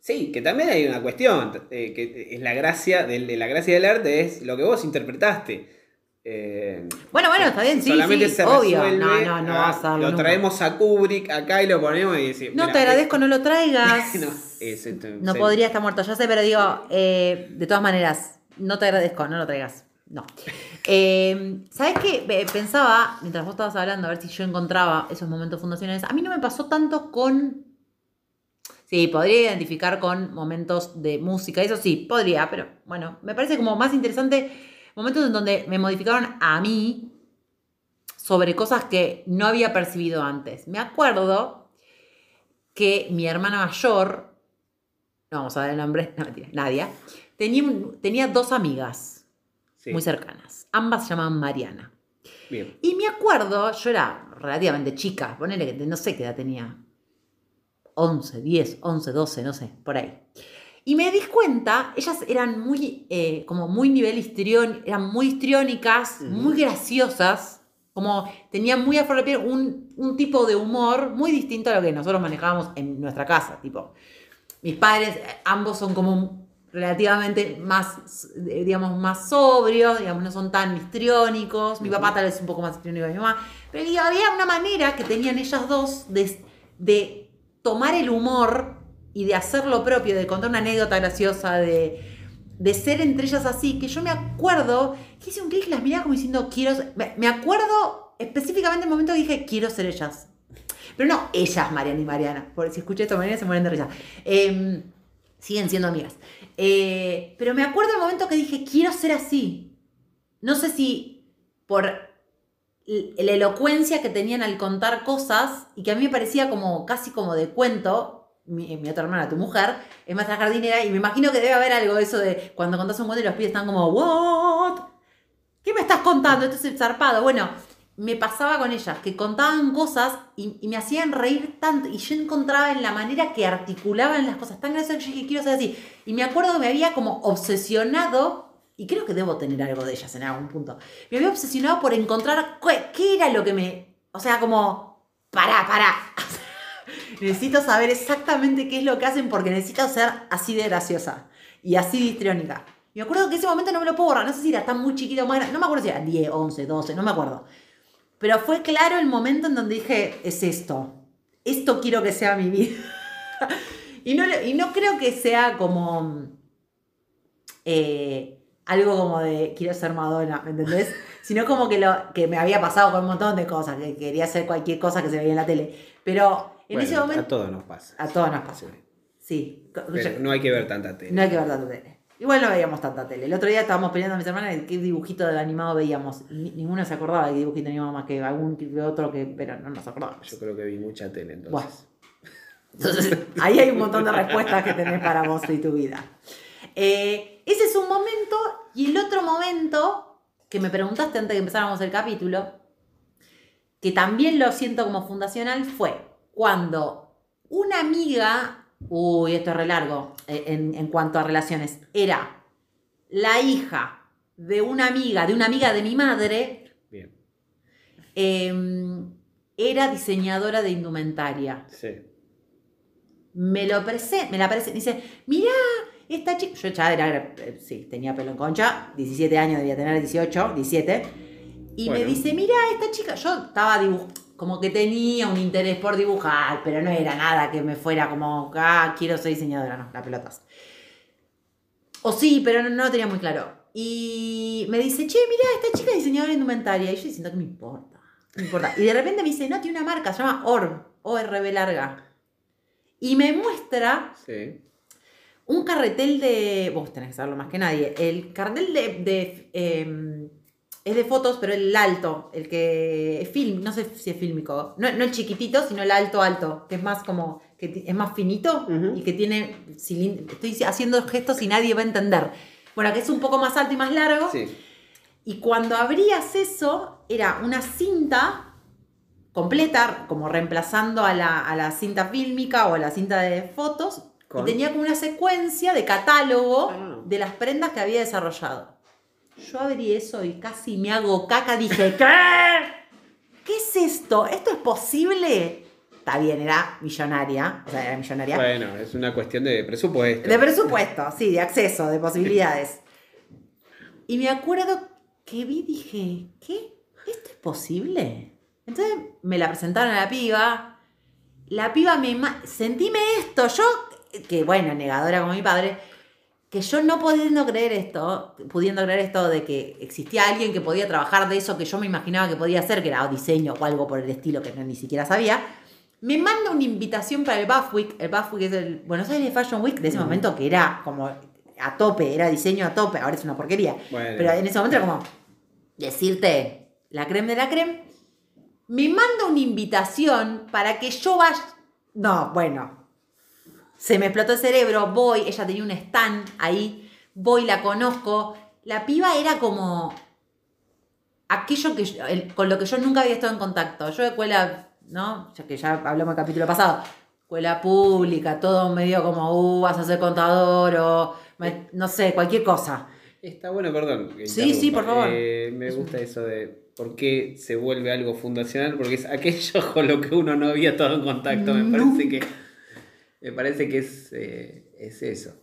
Speaker 1: Sí, que también hay una cuestión, eh, que es la gracia de la gracia del arte, es lo que vos interpretaste. Eh,
Speaker 2: Bueno, bueno, está bien, sí,
Speaker 1: solamente
Speaker 2: sí,
Speaker 1: se
Speaker 2: obvio. No, no, no
Speaker 1: ah,
Speaker 2: vas a darlo
Speaker 1: Lo
Speaker 2: nunca.
Speaker 1: traemos a Kubrick acá y lo ponemos y decimos...
Speaker 2: No te agradezco, no lo traigas.
Speaker 1: no, es- esto-
Speaker 2: No
Speaker 1: se-
Speaker 2: podría estar muerto, ya sé, pero digo, eh, de todas maneras, no te agradezco, no lo traigas. No. Eh, ¿Sabes qué? Pensaba, mientras vos estabas hablando, a ver si yo encontraba esos momentos fundacionales. A mí no me pasó tanto con. Sí, podría identificar con momentos de música, eso sí, podría, pero bueno, me parece como más interesante momentos en donde me modificaron a mí sobre cosas que no había percibido antes. Me acuerdo que mi hermana mayor, no vamos a dar el nombre, no mentira, Nadia, tenía, tenía dos amigas
Speaker 1: sí,
Speaker 2: muy cercanas. Ambas se llamaban Mariana.
Speaker 1: bien.
Speaker 2: Y me acuerdo, yo era relativamente chica, ponele que no sé qué edad tenía. 11, 10, 11, 12, no sé, por ahí. Y me di cuenta, ellas eran muy, eh, como muy nivel histrión, eran muy histriónicas, muy graciosas, como tenían muy a flor de piel un, un tipo de humor muy distinto a lo que nosotros manejábamos en nuestra casa, tipo. Mis padres, eh, ambos son como relativamente más, eh, digamos, más sobrios, digamos, no son tan histriónicos. Mi papá tal vez un poco más histriónico que mi mamá. Pero había una manera que tenían ellas dos de, de tomar el humor y de hacer lo propio, de contar una anécdota graciosa, de, de ser entre ellas así, que yo me acuerdo que hice un clic y las miraba como diciendo, quiero ser-". Me, me acuerdo específicamente el momento que dije, quiero ser ellas. Pero no ellas, Mariana y Mariana. Por si escuché esto, Mariana se mueren de risa. Em, siguen siendo amigas. Eh, pero me acuerdo el momento que dije, quiero ser así. No sé si por la elocuencia que tenían al contar cosas y que a mí me parecía como casi como de cuento. Mi, mi otra hermana, tu mujer, es maestra jardinera y me imagino que debe haber algo de eso de cuando contás un cuento y los pibes están como, ¿what? ¿Qué me estás contando? Esto es zarpado. Bueno, me pasaba con ellas, que contaban cosas y, y me hacían reír tanto. Y yo encontraba en la manera que articulaban las cosas tan graciosas que yo dije, quiero ser así. Y me acuerdo que me había como obsesionado, y creo que debo tener algo de ellas en algún punto. Me había obsesionado por encontrar qué, qué era lo que me. O sea, como. Pará, pará. necesito saber exactamente qué es lo que hacen porque necesito ser así de graciosa y así de histriónica. Y me acuerdo que ese momento no me lo puedo borrar. No sé si era tan muy chiquito o más grande. No me acuerdo si era 10, 11, 12, no me acuerdo. Pero fue claro el momento en donde dije, es esto. Esto quiero que sea mi vida. y, no, y no creo que sea como eh, algo como de quiero ser Madonna, ¿me entendés? Sino como que, lo, que me había pasado con un montón de cosas, que quería hacer cualquier cosa que se veía en la tele. Pero en
Speaker 1: Bueno,
Speaker 2: ese momento...
Speaker 1: A todos nos pasa.
Speaker 2: A todos nos pasa.
Speaker 1: Sí.
Speaker 2: Sí.
Speaker 1: Pero no hay que ver tanta tele.
Speaker 2: No hay que ver tanta tele. Igual no veíamos tanta tele. El otro día estábamos peleando a mis hermanas de qué dibujito de animado veíamos. Ni- ninguno se acordaba de qué dibujito animado más que algún que otro que, pero no nos acordábamos.
Speaker 1: Yo creo que vi mucha tele entonces.
Speaker 2: Bueno. Entonces, ahí hay un montón de respuestas que tenés para vos y tu vida. Eh, ese es un momento. Y el otro momento que me preguntaste antes de que empezáramos el capítulo, que también lo siento como fundacional, fue cuando una amiga, uy, esto es re largo eh, en, en cuanto a relaciones, era la hija de una amiga, de una amiga de mi madre,
Speaker 1: Bien.
Speaker 2: eh, era diseñadora de indumentaria.
Speaker 1: Sí.
Speaker 2: Me lo presenta, me la presenta, dice, mirá, esta chica, yo ya era, eh, sí, tenía pelo en concha, 17 años, debía tener 18, 17, y me dice, mirá, esta chica, yo estaba dibujando, como que tenía un interés por dibujar, pero no era nada que me fuera como, ah, quiero ser diseñadora, no, la pelotas. O sí, pero no, no lo tenía muy claro. Y me dice, che, mirá, esta chica es diseñadora de indumentaria. Y yo diciendo que me importa, me importa. Y de repente me dice, no, tiene una marca, se llama ORB, ORB larga. Y me muestra
Speaker 1: Sí.
Speaker 2: un carretel de. Vos tenés que saberlo más que nadie. El cartel de. de, eh, es de fotos, pero el alto, el que es film, no sé si es fílmico. No, no el chiquitito, sino el alto, alto, que es más como. que es más finito
Speaker 1: Ujú.
Speaker 2: y que tiene. Estoy haciendo gestos y nadie va a entender. Bueno, que es un poco más alto y más largo.
Speaker 1: Sí.
Speaker 2: Y cuando abrías eso, era una cinta completa, como reemplazando a la, a la cinta fílmica o a la cinta de fotos,
Speaker 1: Con-
Speaker 2: y tenía como una secuencia de catálogo
Speaker 1: Ah.
Speaker 2: de las prendas que había desarrollado. Yo abrí eso y casi me hago caca, dije, ¿qué? ¿Qué es esto? ¿Esto es posible? Está bien, era millonaria, o sea, era millonaria.
Speaker 1: Bueno, es una cuestión de presupuesto.
Speaker 2: De presupuesto, sí, de acceso, de posibilidades. Y me acuerdo que vi, dije, ¿qué? ¿Esto es posible? Entonces me la presentaron a la piba. La piba me... Sentíme esto, yo, que bueno, negadora como mi padre, que yo no pudiendo creer esto, pudiendo creer esto de que existía alguien que podía trabajar de eso que yo me imaginaba que podía hacer, que era diseño o algo por el estilo que no, ni siquiera sabía, me manda una invitación para el Buff Week. El Buff Week es el Buenos Aires Fashion Week de ese momento que era como a tope, era diseño a tope, ahora es una porquería.
Speaker 1: Bueno.
Speaker 2: Pero en ese momento era como decirte la creme de la creme. Me manda una invitación para que yo vaya. No, bueno. Se me explotó el cerebro, voy, ella tenía un stand ahí, voy, la conozco. La piba era como aquello que yo- el- con lo que yo nunca había estado en contacto. Yo de escuela, ¿no? Ya que ya hablamos del capítulo pasado, escuela pública, todo medio como, uh, vas a ser contador o me- no sé, cualquier cosa.
Speaker 1: Está bueno, perdón. que
Speaker 2: Sí, sí, por favor.
Speaker 1: Eh, me gusta eso de por qué se vuelve algo fundacional, porque es aquello con lo que uno no había estado en contacto. Me parece que, me parece que es, eh, es eso.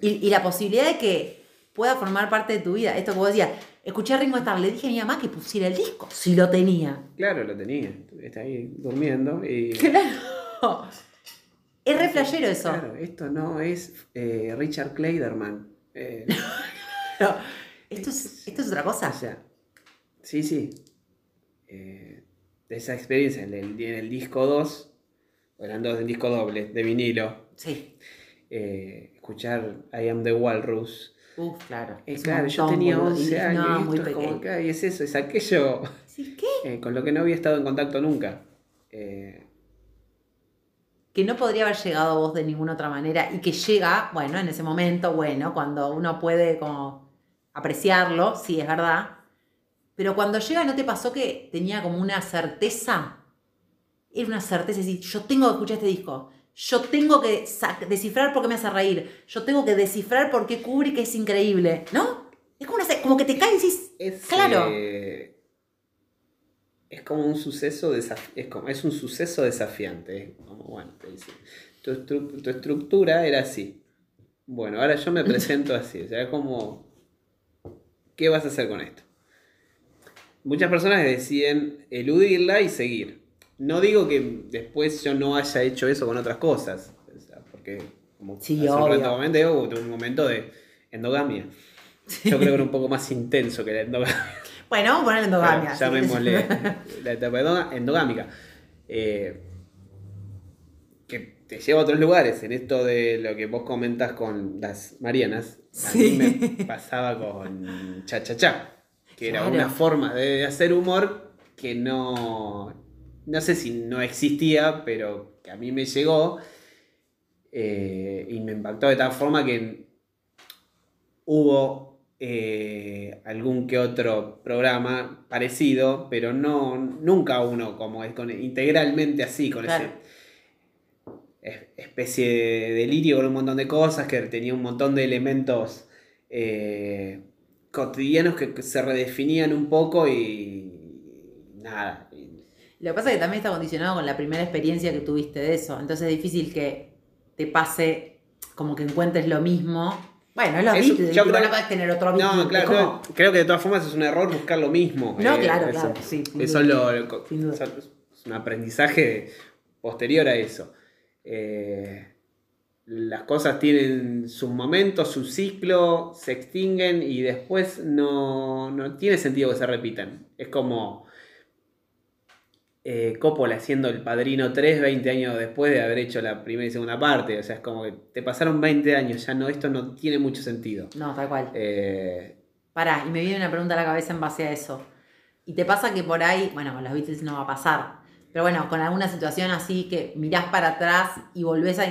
Speaker 2: Y, y la posibilidad de que pueda formar parte de tu vida. Esto que vos decías, escuché a Ringo Starr, le dije a mi mamá que pusiera el disco, si lo tenía.
Speaker 1: Claro, lo tenía. Está ahí durmiendo y.
Speaker 2: Claro. Es re flashero eso.
Speaker 1: Claro, esto no es eh, Richard Kleiderman. Eh,
Speaker 2: Pero esto es, esto es otra cosa.
Speaker 1: o sea, sí, sí. Eh, de esa experiencia en el, en el disco 2, o eran dos en disco doble, de vinilo,
Speaker 2: Sí.
Speaker 1: eh, escuchar I Am the Walrus.
Speaker 2: Uf, claro.
Speaker 1: Eh, claro, yo tenía
Speaker 2: boludo. Y
Speaker 1: 11 años.
Speaker 2: No,
Speaker 1: y
Speaker 2: muy
Speaker 1: esto es como
Speaker 2: pequeño.
Speaker 1: que, ay, es eso, es aquello
Speaker 2: Sí, ¿Qué?
Speaker 1: eh, con lo que no había estado en contacto nunca. Eh,
Speaker 2: Que no podría haber llegado a vos de ninguna otra manera y que llega, bueno, en ese momento, bueno, cuando uno puede como apreciarlo, sí, es verdad. Pero cuando llega, ¿no te pasó que tenía como una certeza? Era una certeza, es decir, yo tengo que escuchar este disco. Yo tengo que descifrar por qué me hace reír. Yo tengo que descifrar por qué cubre que es increíble. ¿No? Es como, una como que te cae y decís,
Speaker 1: es,
Speaker 2: Claro.
Speaker 1: eh, es como un suceso desaf- es, como, es un suceso desafiante. es como, bueno, te tu, estru- tu estructura era así. Bueno, ahora yo me presento así. O sea, es como, ¿qué vas a hacer con esto? Muchas personas deciden eludirla y seguir. No digo que después yo no haya hecho eso con otras cosas. o sea, porque, como
Speaker 2: Sí,
Speaker 1: hace un rato comenté, hubo un momento de endogamia. Yo creo que era un poco más intenso que la endogamia.
Speaker 2: bueno, vamos a ponerle endogamia. Sí.
Speaker 1: llamémosle la etapa endogámica. Eh, que te lleva a otros lugares. En esto de lo que vos comentas con las Marianas, a
Speaker 2: Sí.
Speaker 1: mí me pasaba con Cha Cha Cha, que era una forma de hacer humor que no, no sé si no existía, pero que a mí me llegó eh, y me impactó de tal forma que hubo eh, algún que otro programa parecido, pero no nunca uno como es con, integralmente así, con
Speaker 2: Claro.
Speaker 1: ese es- especie de delirio con un montón de cosas, que tenía un montón de elementos eh, cotidianos que se redefinían un poco y nada.
Speaker 2: Lo que pasa es que también está condicionado con la primera experiencia que tuviste de eso. Entonces es difícil que te pase como que encuentres lo mismo. Bueno, es lo
Speaker 1: Eso,
Speaker 2: Beatles,
Speaker 1: yo creo-
Speaker 2: no puedes tener otro Beatles,
Speaker 1: No, claro, creo, creo que de todas formas es un error buscar lo mismo.
Speaker 2: No,
Speaker 1: eh,
Speaker 2: claro,
Speaker 1: eso,
Speaker 2: claro, sí,
Speaker 1: Eso lo,
Speaker 2: duda.
Speaker 1: es un aprendizaje posterior a eso. Eh, las cosas tienen sus momentos, su ciclo, se extinguen y después no, no tiene sentido que se repitan. Es como eh, Coppola haciendo El Padrino 3 20 años después de haber hecho la primera y segunda parte. O sea, es como que te pasaron 20 años, ya no, esto no tiene mucho sentido.
Speaker 2: No, tal cual.
Speaker 1: Eh,
Speaker 2: Pará, y me viene una pregunta a la cabeza en base a eso. Y te pasa que por ahí, bueno, con los Beatles no va a pasar, pero bueno, con alguna situación así que mirás para atrás y volvés a...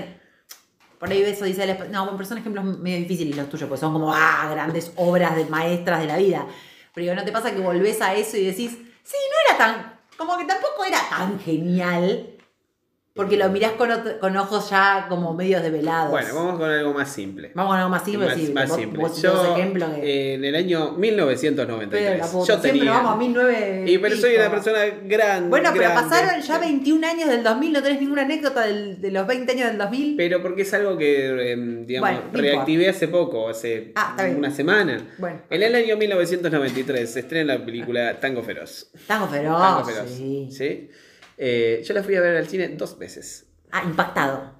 Speaker 2: por ahí ves del Espacio. No, pero son ejemplos medio difíciles los tuyos, porque son como, ah, grandes obras de maestras de la vida. Pero digo, ¿no te pasa que volvés a eso y decís, sí, no era tan, como que tampoco era tan genial? Porque lo mirás con, otro- con ojos ya como medios develados.
Speaker 1: Bueno, vamos con algo más simple.
Speaker 2: Vamos con algo más simple.
Speaker 1: más,
Speaker 2: sí,
Speaker 1: más
Speaker 2: vos-
Speaker 1: simple.
Speaker 2: vos-
Speaker 1: Yo,
Speaker 2: que-
Speaker 1: eh, en el año
Speaker 2: Pero
Speaker 1: 1993,
Speaker 2: la puta,
Speaker 1: yo
Speaker 2: siempre
Speaker 1: tenía...
Speaker 2: vamos a 1009.
Speaker 1: y pero soy una persona grande.
Speaker 2: Bueno, pero
Speaker 1: grande.
Speaker 2: pasaron ya 21 años del 2000, no tenés ninguna anécdota del- de los 20 años del 2000.
Speaker 1: Pero porque es algo que, eh, digamos,
Speaker 2: Bueno,
Speaker 1: reactivé hace poco, hace
Speaker 2: Ah,
Speaker 1: una semana.
Speaker 2: Bueno.
Speaker 1: En el año 1993 se estrena la película Tango Feroz.
Speaker 2: Tango feroz.
Speaker 1: Tango Feroz.
Speaker 2: sí.
Speaker 1: ¿sí? Eh, yo la fui a ver al cine dos veces.
Speaker 2: Ah, impactado.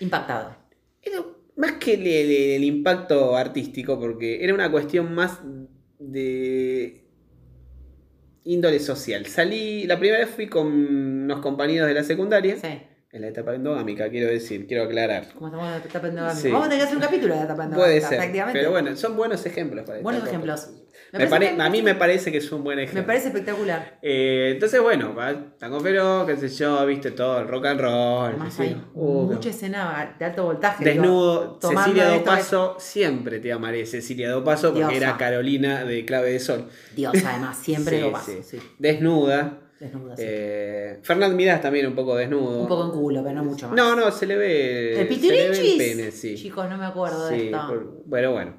Speaker 2: Impactado.
Speaker 1: Era más que el, el- el impacto artístico, porque era una cuestión más de índole social. Salí, la primera vez fui con unos compañeros de la secundaria,
Speaker 2: Sí.
Speaker 1: en la etapa endogámica, quiero decir, quiero aclarar.
Speaker 2: Como estamos en la etapa endogámica.
Speaker 1: Sí.
Speaker 2: Vamos a tener que hacer un capítulo de la etapa endogámica.
Speaker 1: Puede ser, pero bueno, son buenos ejemplos para
Speaker 2: Buenos ejemplos.
Speaker 1: cosa.
Speaker 2: Me
Speaker 1: pare- a mí me parece que es un buen ejemplo.
Speaker 2: Me parece espectacular.
Speaker 1: Eh, entonces, bueno, Tango Feroz, qué sé yo, viste todo el rock and roll.
Speaker 2: Hay.
Speaker 1: Uh,
Speaker 2: mucha escena de alto voltaje.
Speaker 1: Desnudo, Cecilia Dopaso, siempre te amaré Cecilia Dopaso porque
Speaker 2: Diosa.
Speaker 1: era Carolina de Clave de Sol.
Speaker 2: Dios, además, siempre
Speaker 1: Sí,
Speaker 2: lo paso.
Speaker 1: sí.
Speaker 2: Sí.
Speaker 1: Desnuda.
Speaker 2: Desnuda.
Speaker 1: Eh, Mirás también un poco desnudo.
Speaker 2: Un poco en culo, pero no mucho más.
Speaker 1: No, no, se le ve.
Speaker 2: ¿El piturinchis? Chicos, no me acuerdo de esto.
Speaker 1: por- bueno, bueno.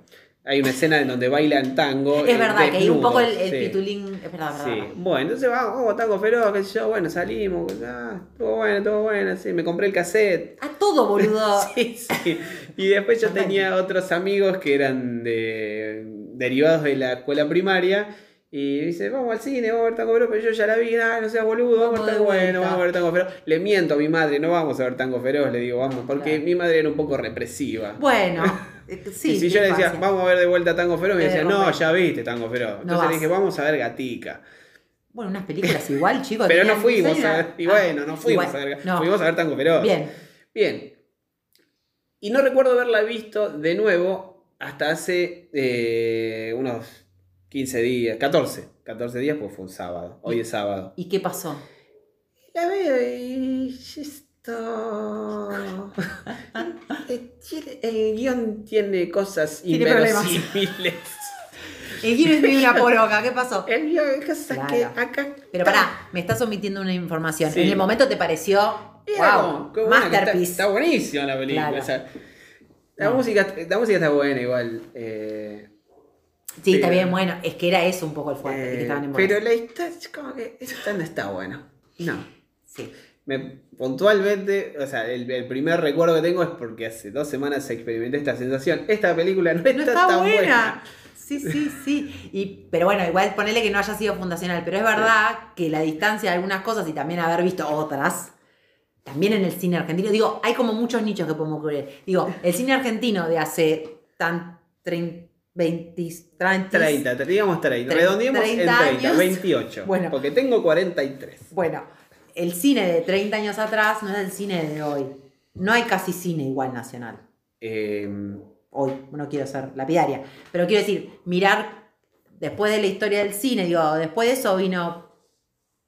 Speaker 1: Hay una escena en donde bailan tango.
Speaker 2: Es verdad que hay un poco el, el
Speaker 1: sí.
Speaker 2: pitulín. Es verdad, verdad.
Speaker 1: Sí,
Speaker 2: verdad.
Speaker 1: bueno, entonces vamos, vamos, tango feroz, qué sé yo, bueno, salimos, ah, todo bueno, todo bueno, sí, me compré el cassette.
Speaker 2: A todo, boludo.
Speaker 1: Sí, sí. Y después yo tenía otros amigos que eran de, derivados de la escuela primaria. Y dice, vamos al cine, vamos a ver Tango Feroz, pero yo ya la vi, ah, no seas boludo, vamos a ver Tango bueno, vamos a ver Tango Feroz. Le miento a mi madre, no vamos a ver Tango Feroz, le digo, vamos, porque
Speaker 2: Claro.
Speaker 1: mi madre era un poco represiva.
Speaker 2: Bueno, sí.
Speaker 1: y si yo le decía, vamos a ver de vuelta Tango Feroz, me
Speaker 2: Te
Speaker 1: decía, no, ya viste Tango Feroz. Entonces le dije, vamos a ver Gatica.
Speaker 2: Bueno, unas películas igual, chicos.
Speaker 1: Pero no fuimos a ver, y
Speaker 2: Ah,
Speaker 1: bueno, no fuimos
Speaker 2: igual,
Speaker 1: a ver,
Speaker 2: no.
Speaker 1: fuimos a ver Tango Feroz.
Speaker 2: Bien.
Speaker 1: Bien. Y no recuerdo haberla visto de nuevo hasta hace eh, unos 15 días, 14. 14 días, pues fue un sábado. Hoy es sábado.
Speaker 2: ¿Y qué pasó?
Speaker 1: La veo y esto... Eh, El guion tiene cosas inverosímiles.
Speaker 2: El guion es medio una poroca, ¿qué pasó?
Speaker 1: El guion es cosas
Speaker 2: Claro.
Speaker 1: que acá...
Speaker 2: Pero pará, me estás omitiendo una información.
Speaker 1: Sí.
Speaker 2: En el momento te pareció. Wow,
Speaker 1: como, que está,
Speaker 2: masterpiece.
Speaker 1: está buenísima la película.
Speaker 2: Claro.
Speaker 1: o sea, la,
Speaker 2: No.
Speaker 1: música, la música está buena igual. eh,
Speaker 2: Sí, está
Speaker 1: pero-
Speaker 2: bien, bueno. Es que era eso un poco el fuerte. que
Speaker 1: eh,
Speaker 2: estaban en
Speaker 1: pero la historia es como que esta no está buena. No.
Speaker 2: Sí.
Speaker 1: Me, puntualmente, o sea, el, el primer recuerdo que tengo es porque hace dos semanas experimenté esta sensación. Esta película no,
Speaker 2: No
Speaker 1: está,
Speaker 2: está
Speaker 1: tan
Speaker 2: buena.
Speaker 1: buena.
Speaker 2: Sí, sí, sí. Y, pero bueno, igual ponele que no haya sido fundacional. Pero es verdad que la distancia de algunas cosas y también haber visto otras, también en el cine argentino, digo, hay como muchos nichos que podemos cubrir. Digo, el cine argentino de hace tan 30, 20, 30,
Speaker 1: 30, digamos 30.
Speaker 2: Tre-
Speaker 1: Redondeemos
Speaker 2: 30
Speaker 1: en 30,
Speaker 2: años.
Speaker 1: 28.
Speaker 2: Bueno.
Speaker 1: Porque tengo 43.
Speaker 2: Bueno, el cine de 30 años atrás no es el cine de hoy. No hay casi cine igual nacional.
Speaker 1: Eh,
Speaker 2: Hoy, no quiero ser lapidaria. Pero quiero decir, mirar después de la historia del cine, digo, después de eso vino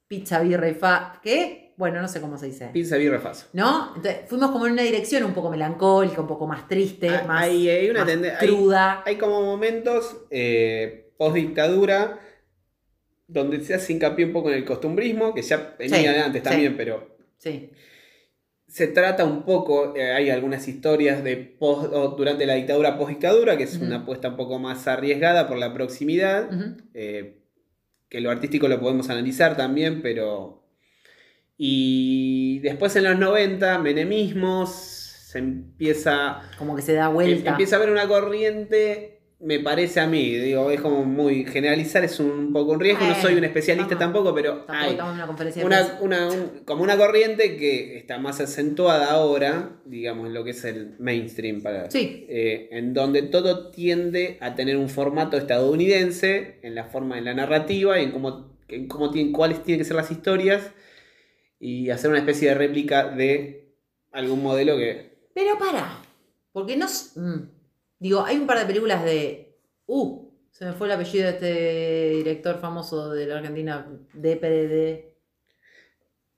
Speaker 2: Pizza, Birra y Fa. ¿Qué? Bueno, no sé cómo se dice.
Speaker 1: pizza birra faso.
Speaker 2: ¿No? Entonces fuimos como en una dirección un poco melancólica, un poco más triste,
Speaker 1: Ah,
Speaker 2: más,
Speaker 1: hay- una
Speaker 2: más
Speaker 1: hay-
Speaker 2: cruda.
Speaker 1: Hay como momentos eh, post dictadura donde se hace hincapié un poco en el costumbrismo, que ya venía
Speaker 2: Sí,
Speaker 1: de antes
Speaker 2: sí.
Speaker 1: también, pero
Speaker 2: Sí.
Speaker 1: se trata un poco, eh, hay algunas historias de post, o durante la dictadura post dictadura, que es una apuesta un poco más arriesgada por la proximidad, eh, que lo artístico lo podemos analizar también, pero... Y después en los 90, menemismos, se empieza
Speaker 2: Como que se da
Speaker 1: Em-
Speaker 2: vuelta.
Speaker 1: Empieza a haber una corriente, me parece a mí, digo, es como muy generalizar, es un poco un riesgo, no soy un especialista
Speaker 2: Vamos.
Speaker 1: tampoco, pero
Speaker 2: Tampoco
Speaker 1: hay
Speaker 2: estamos en una conferencia de
Speaker 1: una, una- un- como una corriente que está más acentuada ahora, digamos, en lo que es el mainstream, para,
Speaker 2: Sí.
Speaker 1: eh, en donde todo tiende a tener un formato estadounidense, en la forma, en la narrativa y en cómo, en cómo tienen, cuáles tienen que ser las historias, y hacer una especie de réplica de algún modelo que
Speaker 2: Pero para, porque no... mm. Digo, hay un par de películas de... Uh, se me fue el apellido de este director famoso de la Argentina, DPDD.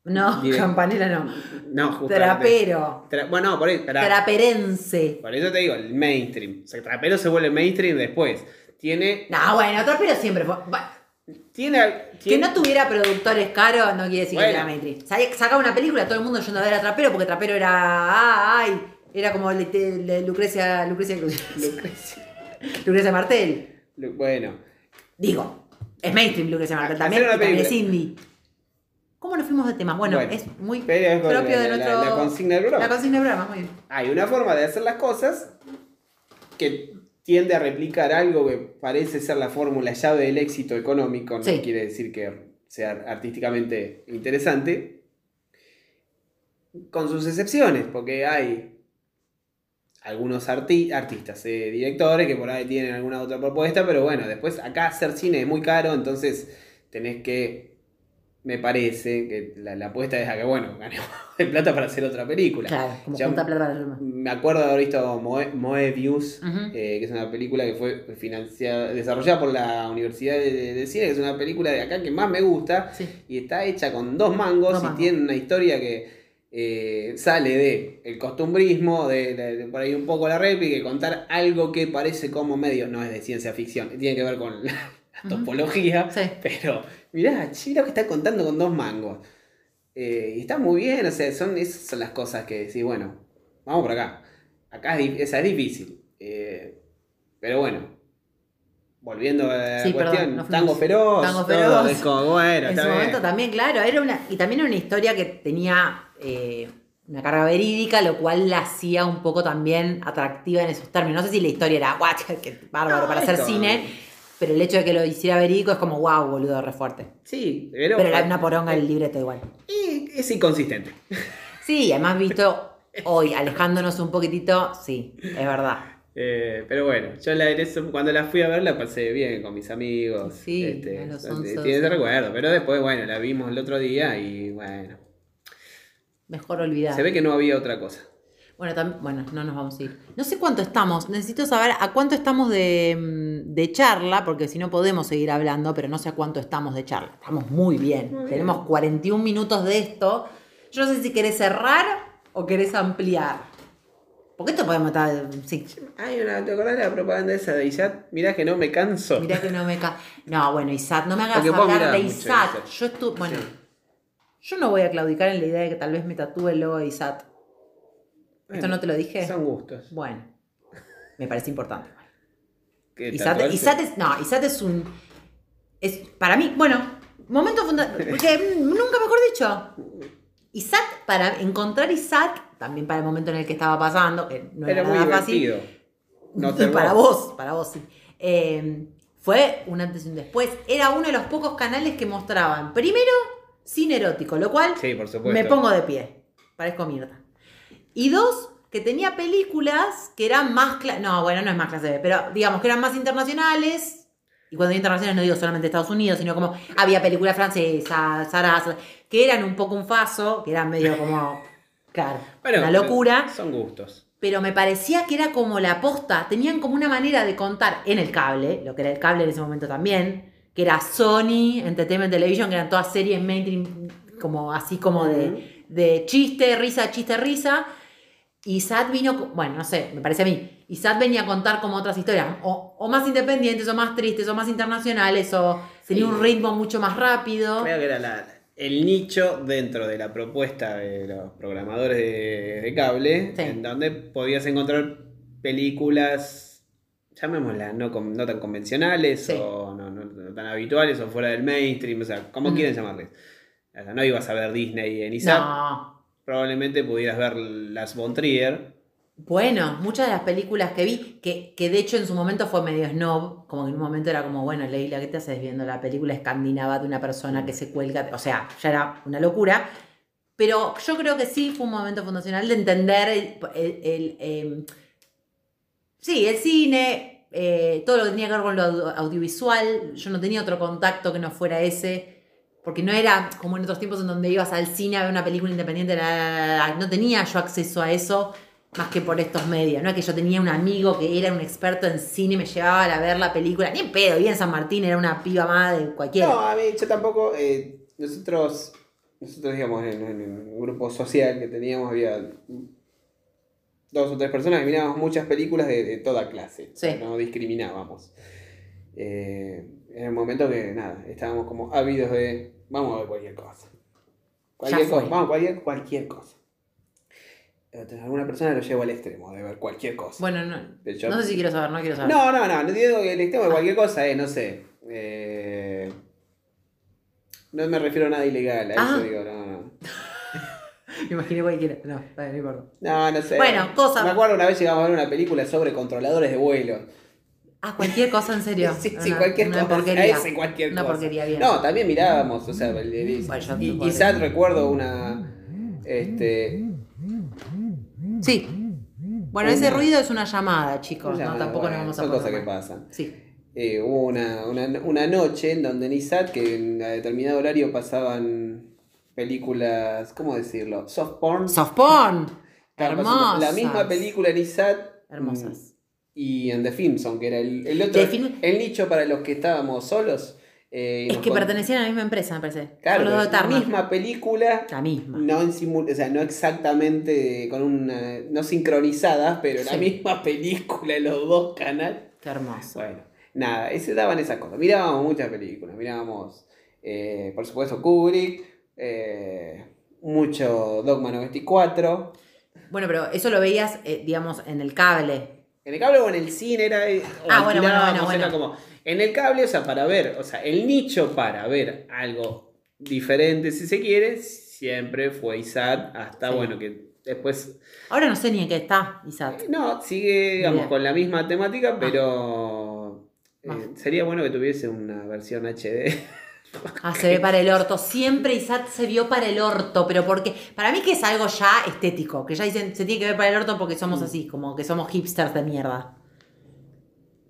Speaker 2: No,
Speaker 1: Direct-
Speaker 2: campanela no.
Speaker 1: No, justamente.
Speaker 2: Trapero.
Speaker 1: Tra- bueno, por, ahí-.
Speaker 2: Traperense.
Speaker 1: por eso te digo, el mainstream. O sea, trapero se vuelve mainstream después. Tiene.
Speaker 2: No, bueno, trapero siempre fue.
Speaker 1: Tiene.
Speaker 2: Que no tuviera productores caros no quiere decir
Speaker 1: Bueno.
Speaker 2: que era mainstream. Sa- Sacaba una película, todo el mundo yendo a ver a Trapero porque Trapero era. ah, Ay, era como le- te- le- Lucrecia, Lucrecia,
Speaker 1: Lucrecia.
Speaker 2: Lucrecia Martel.
Speaker 1: Lu- Bueno.
Speaker 2: Digo, es mainstream Lucrecia Martel
Speaker 1: Hacer
Speaker 2: también, también es indie. ¿Cómo nos fuimos de tema? Bueno,
Speaker 1: Bueno,
Speaker 2: es muy
Speaker 1: es
Speaker 2: propio
Speaker 1: la-
Speaker 2: de
Speaker 1: la-
Speaker 2: nuestro.
Speaker 1: la consigna del programa.
Speaker 2: La consigna del programa, muy bien.
Speaker 1: Hay una forma de hacer las cosas que tiende a replicar algo que parece ser la fórmula llave del éxito económico, no
Speaker 2: Sí.
Speaker 1: quiere decir que sea artísticamente interesante, con sus excepciones, porque hay algunos arti- artistas, eh, directores que por ahí tienen alguna otra propuesta, pero bueno, después acá hacer cine es muy caro, entonces tenés que, me parece, que la, la apuesta es a que, bueno, ganemos de plata para hacer otra película.
Speaker 2: Claro, como junta plata para el demás.
Speaker 1: Me acuerdo de haber visto Moe- Moebius,
Speaker 2: Ujú.
Speaker 1: eh, que es una película que fue financiada, desarrollada por la Universidad de, Cine, que es una película de acá que más me gusta,
Speaker 2: Sí.
Speaker 1: y está hecha con dos mangos y
Speaker 2: mangos.
Speaker 1: tiene una historia que eh, sale de el costumbrismo, de, de- de por ahí un poco la réplica, y contar algo que parece como medio, no es de ciencia ficción, tiene que ver con la, topología,
Speaker 2: Sí.
Speaker 1: pero mirá, lo que está contando con dos mangos. Eh, y está muy bien, o sea, son, esas son las cosas que decís, bueno, vamos por acá. Acá es, esa es difícil. eh, pero bueno, volviendo a la
Speaker 2: Sí, perdón,
Speaker 1: cuestión,
Speaker 2: nos fuimos.
Speaker 1: tango feroz,
Speaker 2: Tango
Speaker 1: todo,
Speaker 2: feroz.
Speaker 1: es como, bueno,
Speaker 2: En su
Speaker 1: bien.
Speaker 2: momento también, claro, era una, y también era una historia que tenía eh, una carga verídica, lo cual la hacía un poco también atractiva en esos términos. No sé si la historia era, guau, qué bárbaro
Speaker 1: No,
Speaker 2: para hacer cine, pero el hecho de que lo hiciera verídico es como, wow, boludo, re fuerte.
Speaker 1: Sí, pero,
Speaker 2: Pero era una poronga el libreto igual.
Speaker 1: y es inconsistente.
Speaker 2: Sí, además visto hoy, alejándonos un poquitito, sí, es verdad.
Speaker 1: Eh, pero bueno, yo la, cuando la fui a ver la pasé bien con mis amigos.
Speaker 2: Sí,
Speaker 1: este,
Speaker 2: a los
Speaker 1: tiene
Speaker 2: 11,
Speaker 1: ese
Speaker 2: 12.
Speaker 1: recuerdo, pero después, bueno, la vimos el otro día y bueno,
Speaker 2: Mejor olvidar.
Speaker 1: se ve que no había otra cosa.
Speaker 2: Bueno, tam- bueno, no nos vamos a ir. No sé cuánto estamos. Necesito saber a cuánto estamos de, mm, de charla, porque si no podemos seguir hablando, pero no sé a cuánto estamos de charla. Estamos muy bien.
Speaker 1: Muy bien.
Speaker 2: Tenemos 41 minutos de esto. Yo no sé si querés cerrar o querés ampliar. Porque esto podemos estar. Sí,
Speaker 1: Hay una, ¿te acordás de la propaganda esa de Isat? Mirá que no me canso.
Speaker 2: mirá que no me ca... No, bueno, Isat, no me hagas
Speaker 1: Porque
Speaker 2: hablar de Isat.
Speaker 1: Isat.
Speaker 2: Yo estuve. Bueno,
Speaker 1: Sí.
Speaker 2: Yo no voy a claudicar en la idea de que tal vez me tatúe el logo de Isat. ¿Esto no te lo dije?
Speaker 1: Son gustos.
Speaker 2: Bueno, me parece importante.
Speaker 1: ¿Qué,
Speaker 2: Isat, es, no, Isat es un, es para mí, bueno, momento fundamental, porque mm, nunca mejor dicho, Isat, para encontrar Isat, también para el momento en el que estaba pasando, que no era,
Speaker 1: Era muy
Speaker 2: nada fácil.
Speaker 1: No te
Speaker 2: para vos, para vos sí, Eh, fue un antes y un después, era uno de los pocos canales que mostraban, primero, cine erótico, lo cual
Speaker 1: Sí, por supuesto.
Speaker 2: me pongo de pie. Parezco mierda. Y dos, que tenía películas que eran más... No, bueno, no es más clase B, pero digamos que eran más internacionales. Y cuando digo internacionales no digo solamente Estados Unidos, sino como había películas francesas, zarazas, que eran un poco un faso, que eran medio como... Claro,
Speaker 1: Bueno,
Speaker 2: una locura.
Speaker 1: Son gustos.
Speaker 2: Pero me parecía que era como la posta. Tenían como una manera de contar en el cable, lo que era el cable en ese momento también, que era Sony, Entertainment Television, que eran todas series mainstream, como así como de, de chiste, risa, chiste, risa. Y Sat vino, bueno, no sé, me parece a mí. Y Sat venía a contar como otras historias, o, o más independientes, o más tristes, o más internacionales, o tenía
Speaker 1: Sí.
Speaker 2: un ritmo mucho más rápido.
Speaker 1: Creo que era la- el nicho dentro de la propuesta de los programadores de, de cable,
Speaker 2: Sí.
Speaker 1: en donde podías encontrar películas, llamémoslas, no tan convencionales
Speaker 2: Sí.
Speaker 1: o no, tan habituales o fuera del mainstream, o sea, como
Speaker 2: Mm.
Speaker 1: quieren llamarles. O sea, no ibas a ver Disney en ISAP,
Speaker 2: No,
Speaker 1: probablemente pudieras ver las Von Trier.
Speaker 2: Bueno, muchas de las películas que vi, que, que de hecho en su momento fue medio snob, como que en un momento era como, bueno, Leila, ¿qué te haces viendo la película escandinava de una persona que se cuelga? O sea, ya era una locura. Pero yo creo que sí fue un momento fundacional de entender el, el- el, eh, sí, el cine, eh, todo lo que tenía que ver con lo audio- audiovisual. Yo no tenía otro contacto que no fuera ese. Porque no era como en otros tiempos en donde ibas al cine a ver una película independiente, la, la, la, no tenía yo acceso a eso más que por estos medios. No es que yo tenía un amigo que era un experto en cine y me llevaba a ver la película. Ni en pedo, y en San Martín era una piba más de cualquiera.
Speaker 1: No, a mí yo tampoco, eh, nosotros nosotros, digamos, en, en un grupo social que teníamos, había dos o tres personas que mirábamos muchas películas de, de toda clase.
Speaker 2: Sí.
Speaker 1: no discriminábamos. Eh, en el momento que, nada, estábamos como ávidos de, vamos a ver cualquier cosa. Cualquier cosa, vamos, cualquier, cualquier cosa. Eh, Alguna persona lo lleva al extremo de ver cualquier cosa.
Speaker 2: Bueno, no,
Speaker 1: hecho-
Speaker 2: no sé si quiero saber, no quiero saber.
Speaker 1: No, no, no, no digo el extremo de cualquier cosa es, no sé. eh, no me refiero a nada ilegal, a
Speaker 2: Ah.
Speaker 1: eso digo, no, no.
Speaker 2: Me imaginé cualquiera. No, está bien, no importa.
Speaker 1: No, no sé.
Speaker 2: Bueno, cosa-
Speaker 1: Me acuerdo una vez llegamos a ver una película sobre controladores de vuelo.
Speaker 2: Ah, cualquier cosa, en serio.
Speaker 1: Sí, sí,
Speaker 2: Una-
Speaker 1: cualquier
Speaker 2: una
Speaker 1: cosa.
Speaker 2: porquería.
Speaker 1: Ese cualquier
Speaker 2: Una
Speaker 1: cosa.
Speaker 2: porquería, bien.
Speaker 1: No, también mirábamos, o sea, el- el-
Speaker 2: Bueno, yo
Speaker 1: y. Sad recuerdo una. Este.
Speaker 2: Sí. Bueno, ese ruido es una llamada, chicos.
Speaker 1: ¿cómo se
Speaker 2: No, tampoco
Speaker 1: Bueno,
Speaker 2: nos vamos a
Speaker 1: Son cosas que pasan.
Speaker 2: Sí.
Speaker 1: Eh, hubo una, una, una noche en donde en ISAT, que en a determinado horario pasaban películas, ¿cómo decirlo? Soft porn.
Speaker 2: Soft porn. Hermosas.
Speaker 1: La misma película en ISAT.
Speaker 2: Hermosas.
Speaker 1: Y en The Filmson, que era el, el otro,
Speaker 2: Film-
Speaker 1: el nicho para los que estábamos solos. eh,
Speaker 2: Es que
Speaker 1: con-
Speaker 2: pertenecían a la misma empresa, me parece.
Speaker 1: Claro,
Speaker 2: los
Speaker 1: la misma película,
Speaker 2: La misma.
Speaker 1: no en simu- o sea, no exactamente con una, no sincronizadas, pero la misma película en los dos canales.
Speaker 2: Qué hermoso.
Speaker 1: Bueno, nada, ese daban esas cosas. Mirábamos muchas películas, mirábamos, eh, por supuesto, Kubrick, eh, mucho Dogma 94.
Speaker 2: Bueno, pero eso lo veías, eh, digamos, en el cable.
Speaker 1: En el cable o en el cine era. eh,
Speaker 2: Ah, bueno, bueno, bueno,
Speaker 1: era como. En el cable, o sea, para ver, o sea, el nicho para ver algo diferente, si se quiere, siempre fue ISAT, hasta
Speaker 2: Sí.
Speaker 1: bueno, que después.
Speaker 2: Ahora no sé ni en qué está, Isaac.
Speaker 1: eh, No, sigue, digamos, con la misma temática, pero.
Speaker 2: Ah.
Speaker 1: sería bueno que tuviese una versión HD.
Speaker 2: Ah, se ve para el orto. Siempre Isaac se vio para el orto, pero porque. Para mí que es algo ya estético, que ya dicen se tiene que ver para el orto porque somos
Speaker 1: Mm.
Speaker 2: así, como que somos hipsters de mierda.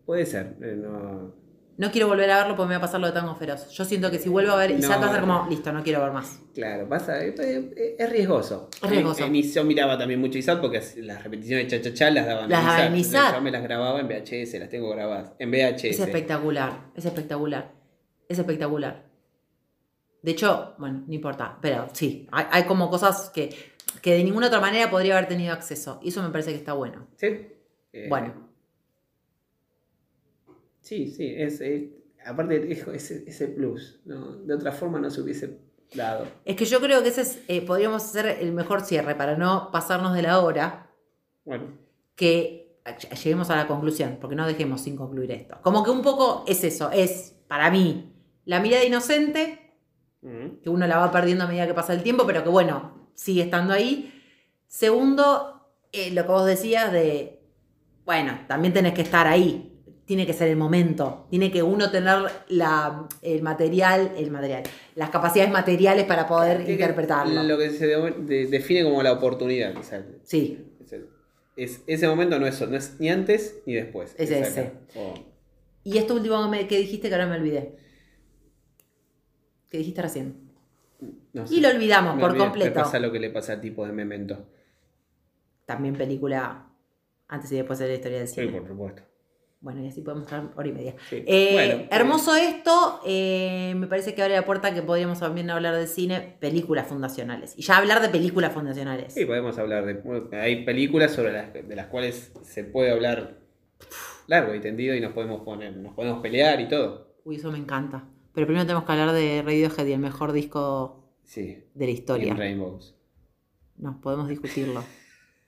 Speaker 1: Puede ser, eh, no.
Speaker 2: No quiero volver a verlo porque me va a pasar lo de Tango Feroz. Yo siento que si vuelvo a ver Isaac
Speaker 1: No.
Speaker 2: va a ser como, listo, no quiero ver más.
Speaker 1: Claro, pasa, eh, eh, es riesgoso.
Speaker 2: Es riesgoso.
Speaker 1: En- en- yo miraba también mucho ISAT porque las repeticiones de cha-cha-cha las daban
Speaker 2: Las daban en
Speaker 1: Entonces
Speaker 2: ISAT.
Speaker 1: Yo me las grababa en VHS, las tengo grabadas. En VHS.
Speaker 2: Es espectacular, es espectacular, es espectacular. De hecho, bueno, no importa, pero sí, hay, hay como cosas que, que de ninguna otra manera podría haber tenido acceso. Y eso me parece que está bueno.
Speaker 1: Sí. Eh,
Speaker 2: Bueno.
Speaker 1: Sí, sí, es, es- aparte es ese, ese plus, ¿no? De otra forma no se hubiese dado.
Speaker 2: Es que yo creo que ese es, eh, podríamos hacer el mejor cierre para no pasarnos de la hora,
Speaker 1: Bueno,
Speaker 2: que lleguemos a la conclusión, porque no dejemos sin concluir esto. Como que un poco es eso, es para mí la mirada inocente, que uno la va perdiendo a medida que pasa el tiempo, pero que bueno, sigue estando ahí. Segundo, eh, lo que vos decías de, bueno, también tenés que estar ahí, tiene que ser el momento, tiene que uno tener la, el material, el material, las capacidades materiales para poder
Speaker 1: tiene
Speaker 2: interpretarlo.
Speaker 1: Lo que se de- de- define como la oportunidad. sea,
Speaker 2: Sí,
Speaker 1: es, es- ese momento no es, no es ni antes ni después.
Speaker 2: Es ese.
Speaker 1: O-
Speaker 2: y esto último que dijiste que ahora me olvidé. Que dijiste recién.
Speaker 1: no sé.
Speaker 2: Y lo olvidamos por completo.
Speaker 1: Me pasa lo que le pasa al tipo de Memento.
Speaker 2: También película antes y después de la historia del
Speaker 1: Sí,
Speaker 2: cine.
Speaker 1: por supuesto.
Speaker 2: Bueno, y así podemos estar hora y media.
Speaker 1: Sí.
Speaker 2: Eh,
Speaker 1: Bueno,
Speaker 2: hermoso esto, eh, me parece que abre la puerta que podríamos también hablar de cine, películas fundacionales. Y ya hablar de películas fundacionales.
Speaker 1: Sí, podemos hablar de. Hay películas sobre las, de las cuales se puede hablar largo y tendido y nos podemos poner, nos podemos pelear y todo.
Speaker 2: Uy, eso me encanta. Pero primero tenemos que hablar de Radiohead y el mejor disco
Speaker 1: Sí.
Speaker 2: de la historia.
Speaker 1: In Rainbows.
Speaker 2: No, podemos discutirlo.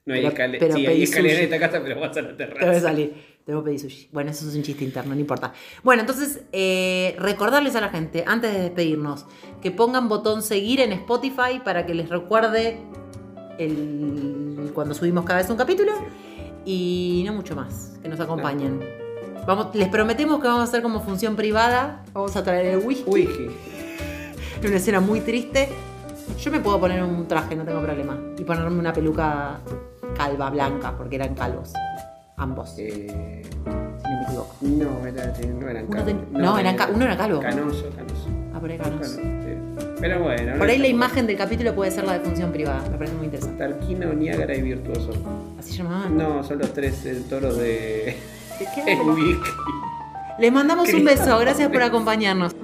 Speaker 1: No hay
Speaker 2: Pero-
Speaker 1: escalera.
Speaker 2: pero
Speaker 1: Sí, hay escalera en
Speaker 2: sushi.
Speaker 1: esta casa, pero vas a la
Speaker 2: Te voy a
Speaker 1: terraza.
Speaker 2: salir. Tengo que pedir sushi. Bueno, eso es un chiste interno, no importa. Bueno, entonces, eh, recordarles a la gente, antes de despedirnos, que pongan botón seguir en Spotify para que les recuerde el, cuando subimos cada vez un capítulo. Y no mucho más, que nos acompañen. Vamos, les prometemos que vamos a hacer como función privada. Vamos a traer el whisky. En una escena muy triste. Yo me puedo poner un traje, no tengo problema. Y ponerme una peluca calva, blanca, porque eran calvos. Ambos,
Speaker 1: Eh,
Speaker 2: si no me equivoco.
Speaker 1: no, era, no eran
Speaker 2: Uno
Speaker 1: calvos.
Speaker 2: ten- no, eran uno era calvo.
Speaker 1: Canoso, canoso.
Speaker 2: Ah, por ahí
Speaker 1: Canoso. Pero bueno. no
Speaker 2: Por ahí la imagen del capítulo puede ser la de función privada. Me parece muy interesante.
Speaker 1: Tarquino, Niágara y Virtuoso.
Speaker 2: Así llamaban.
Speaker 1: No, son los tres el toro de.
Speaker 2: ¿Qué- qué?
Speaker 1: El wiki.
Speaker 2: Les mandamos un beso. Gracias por acompañarnos.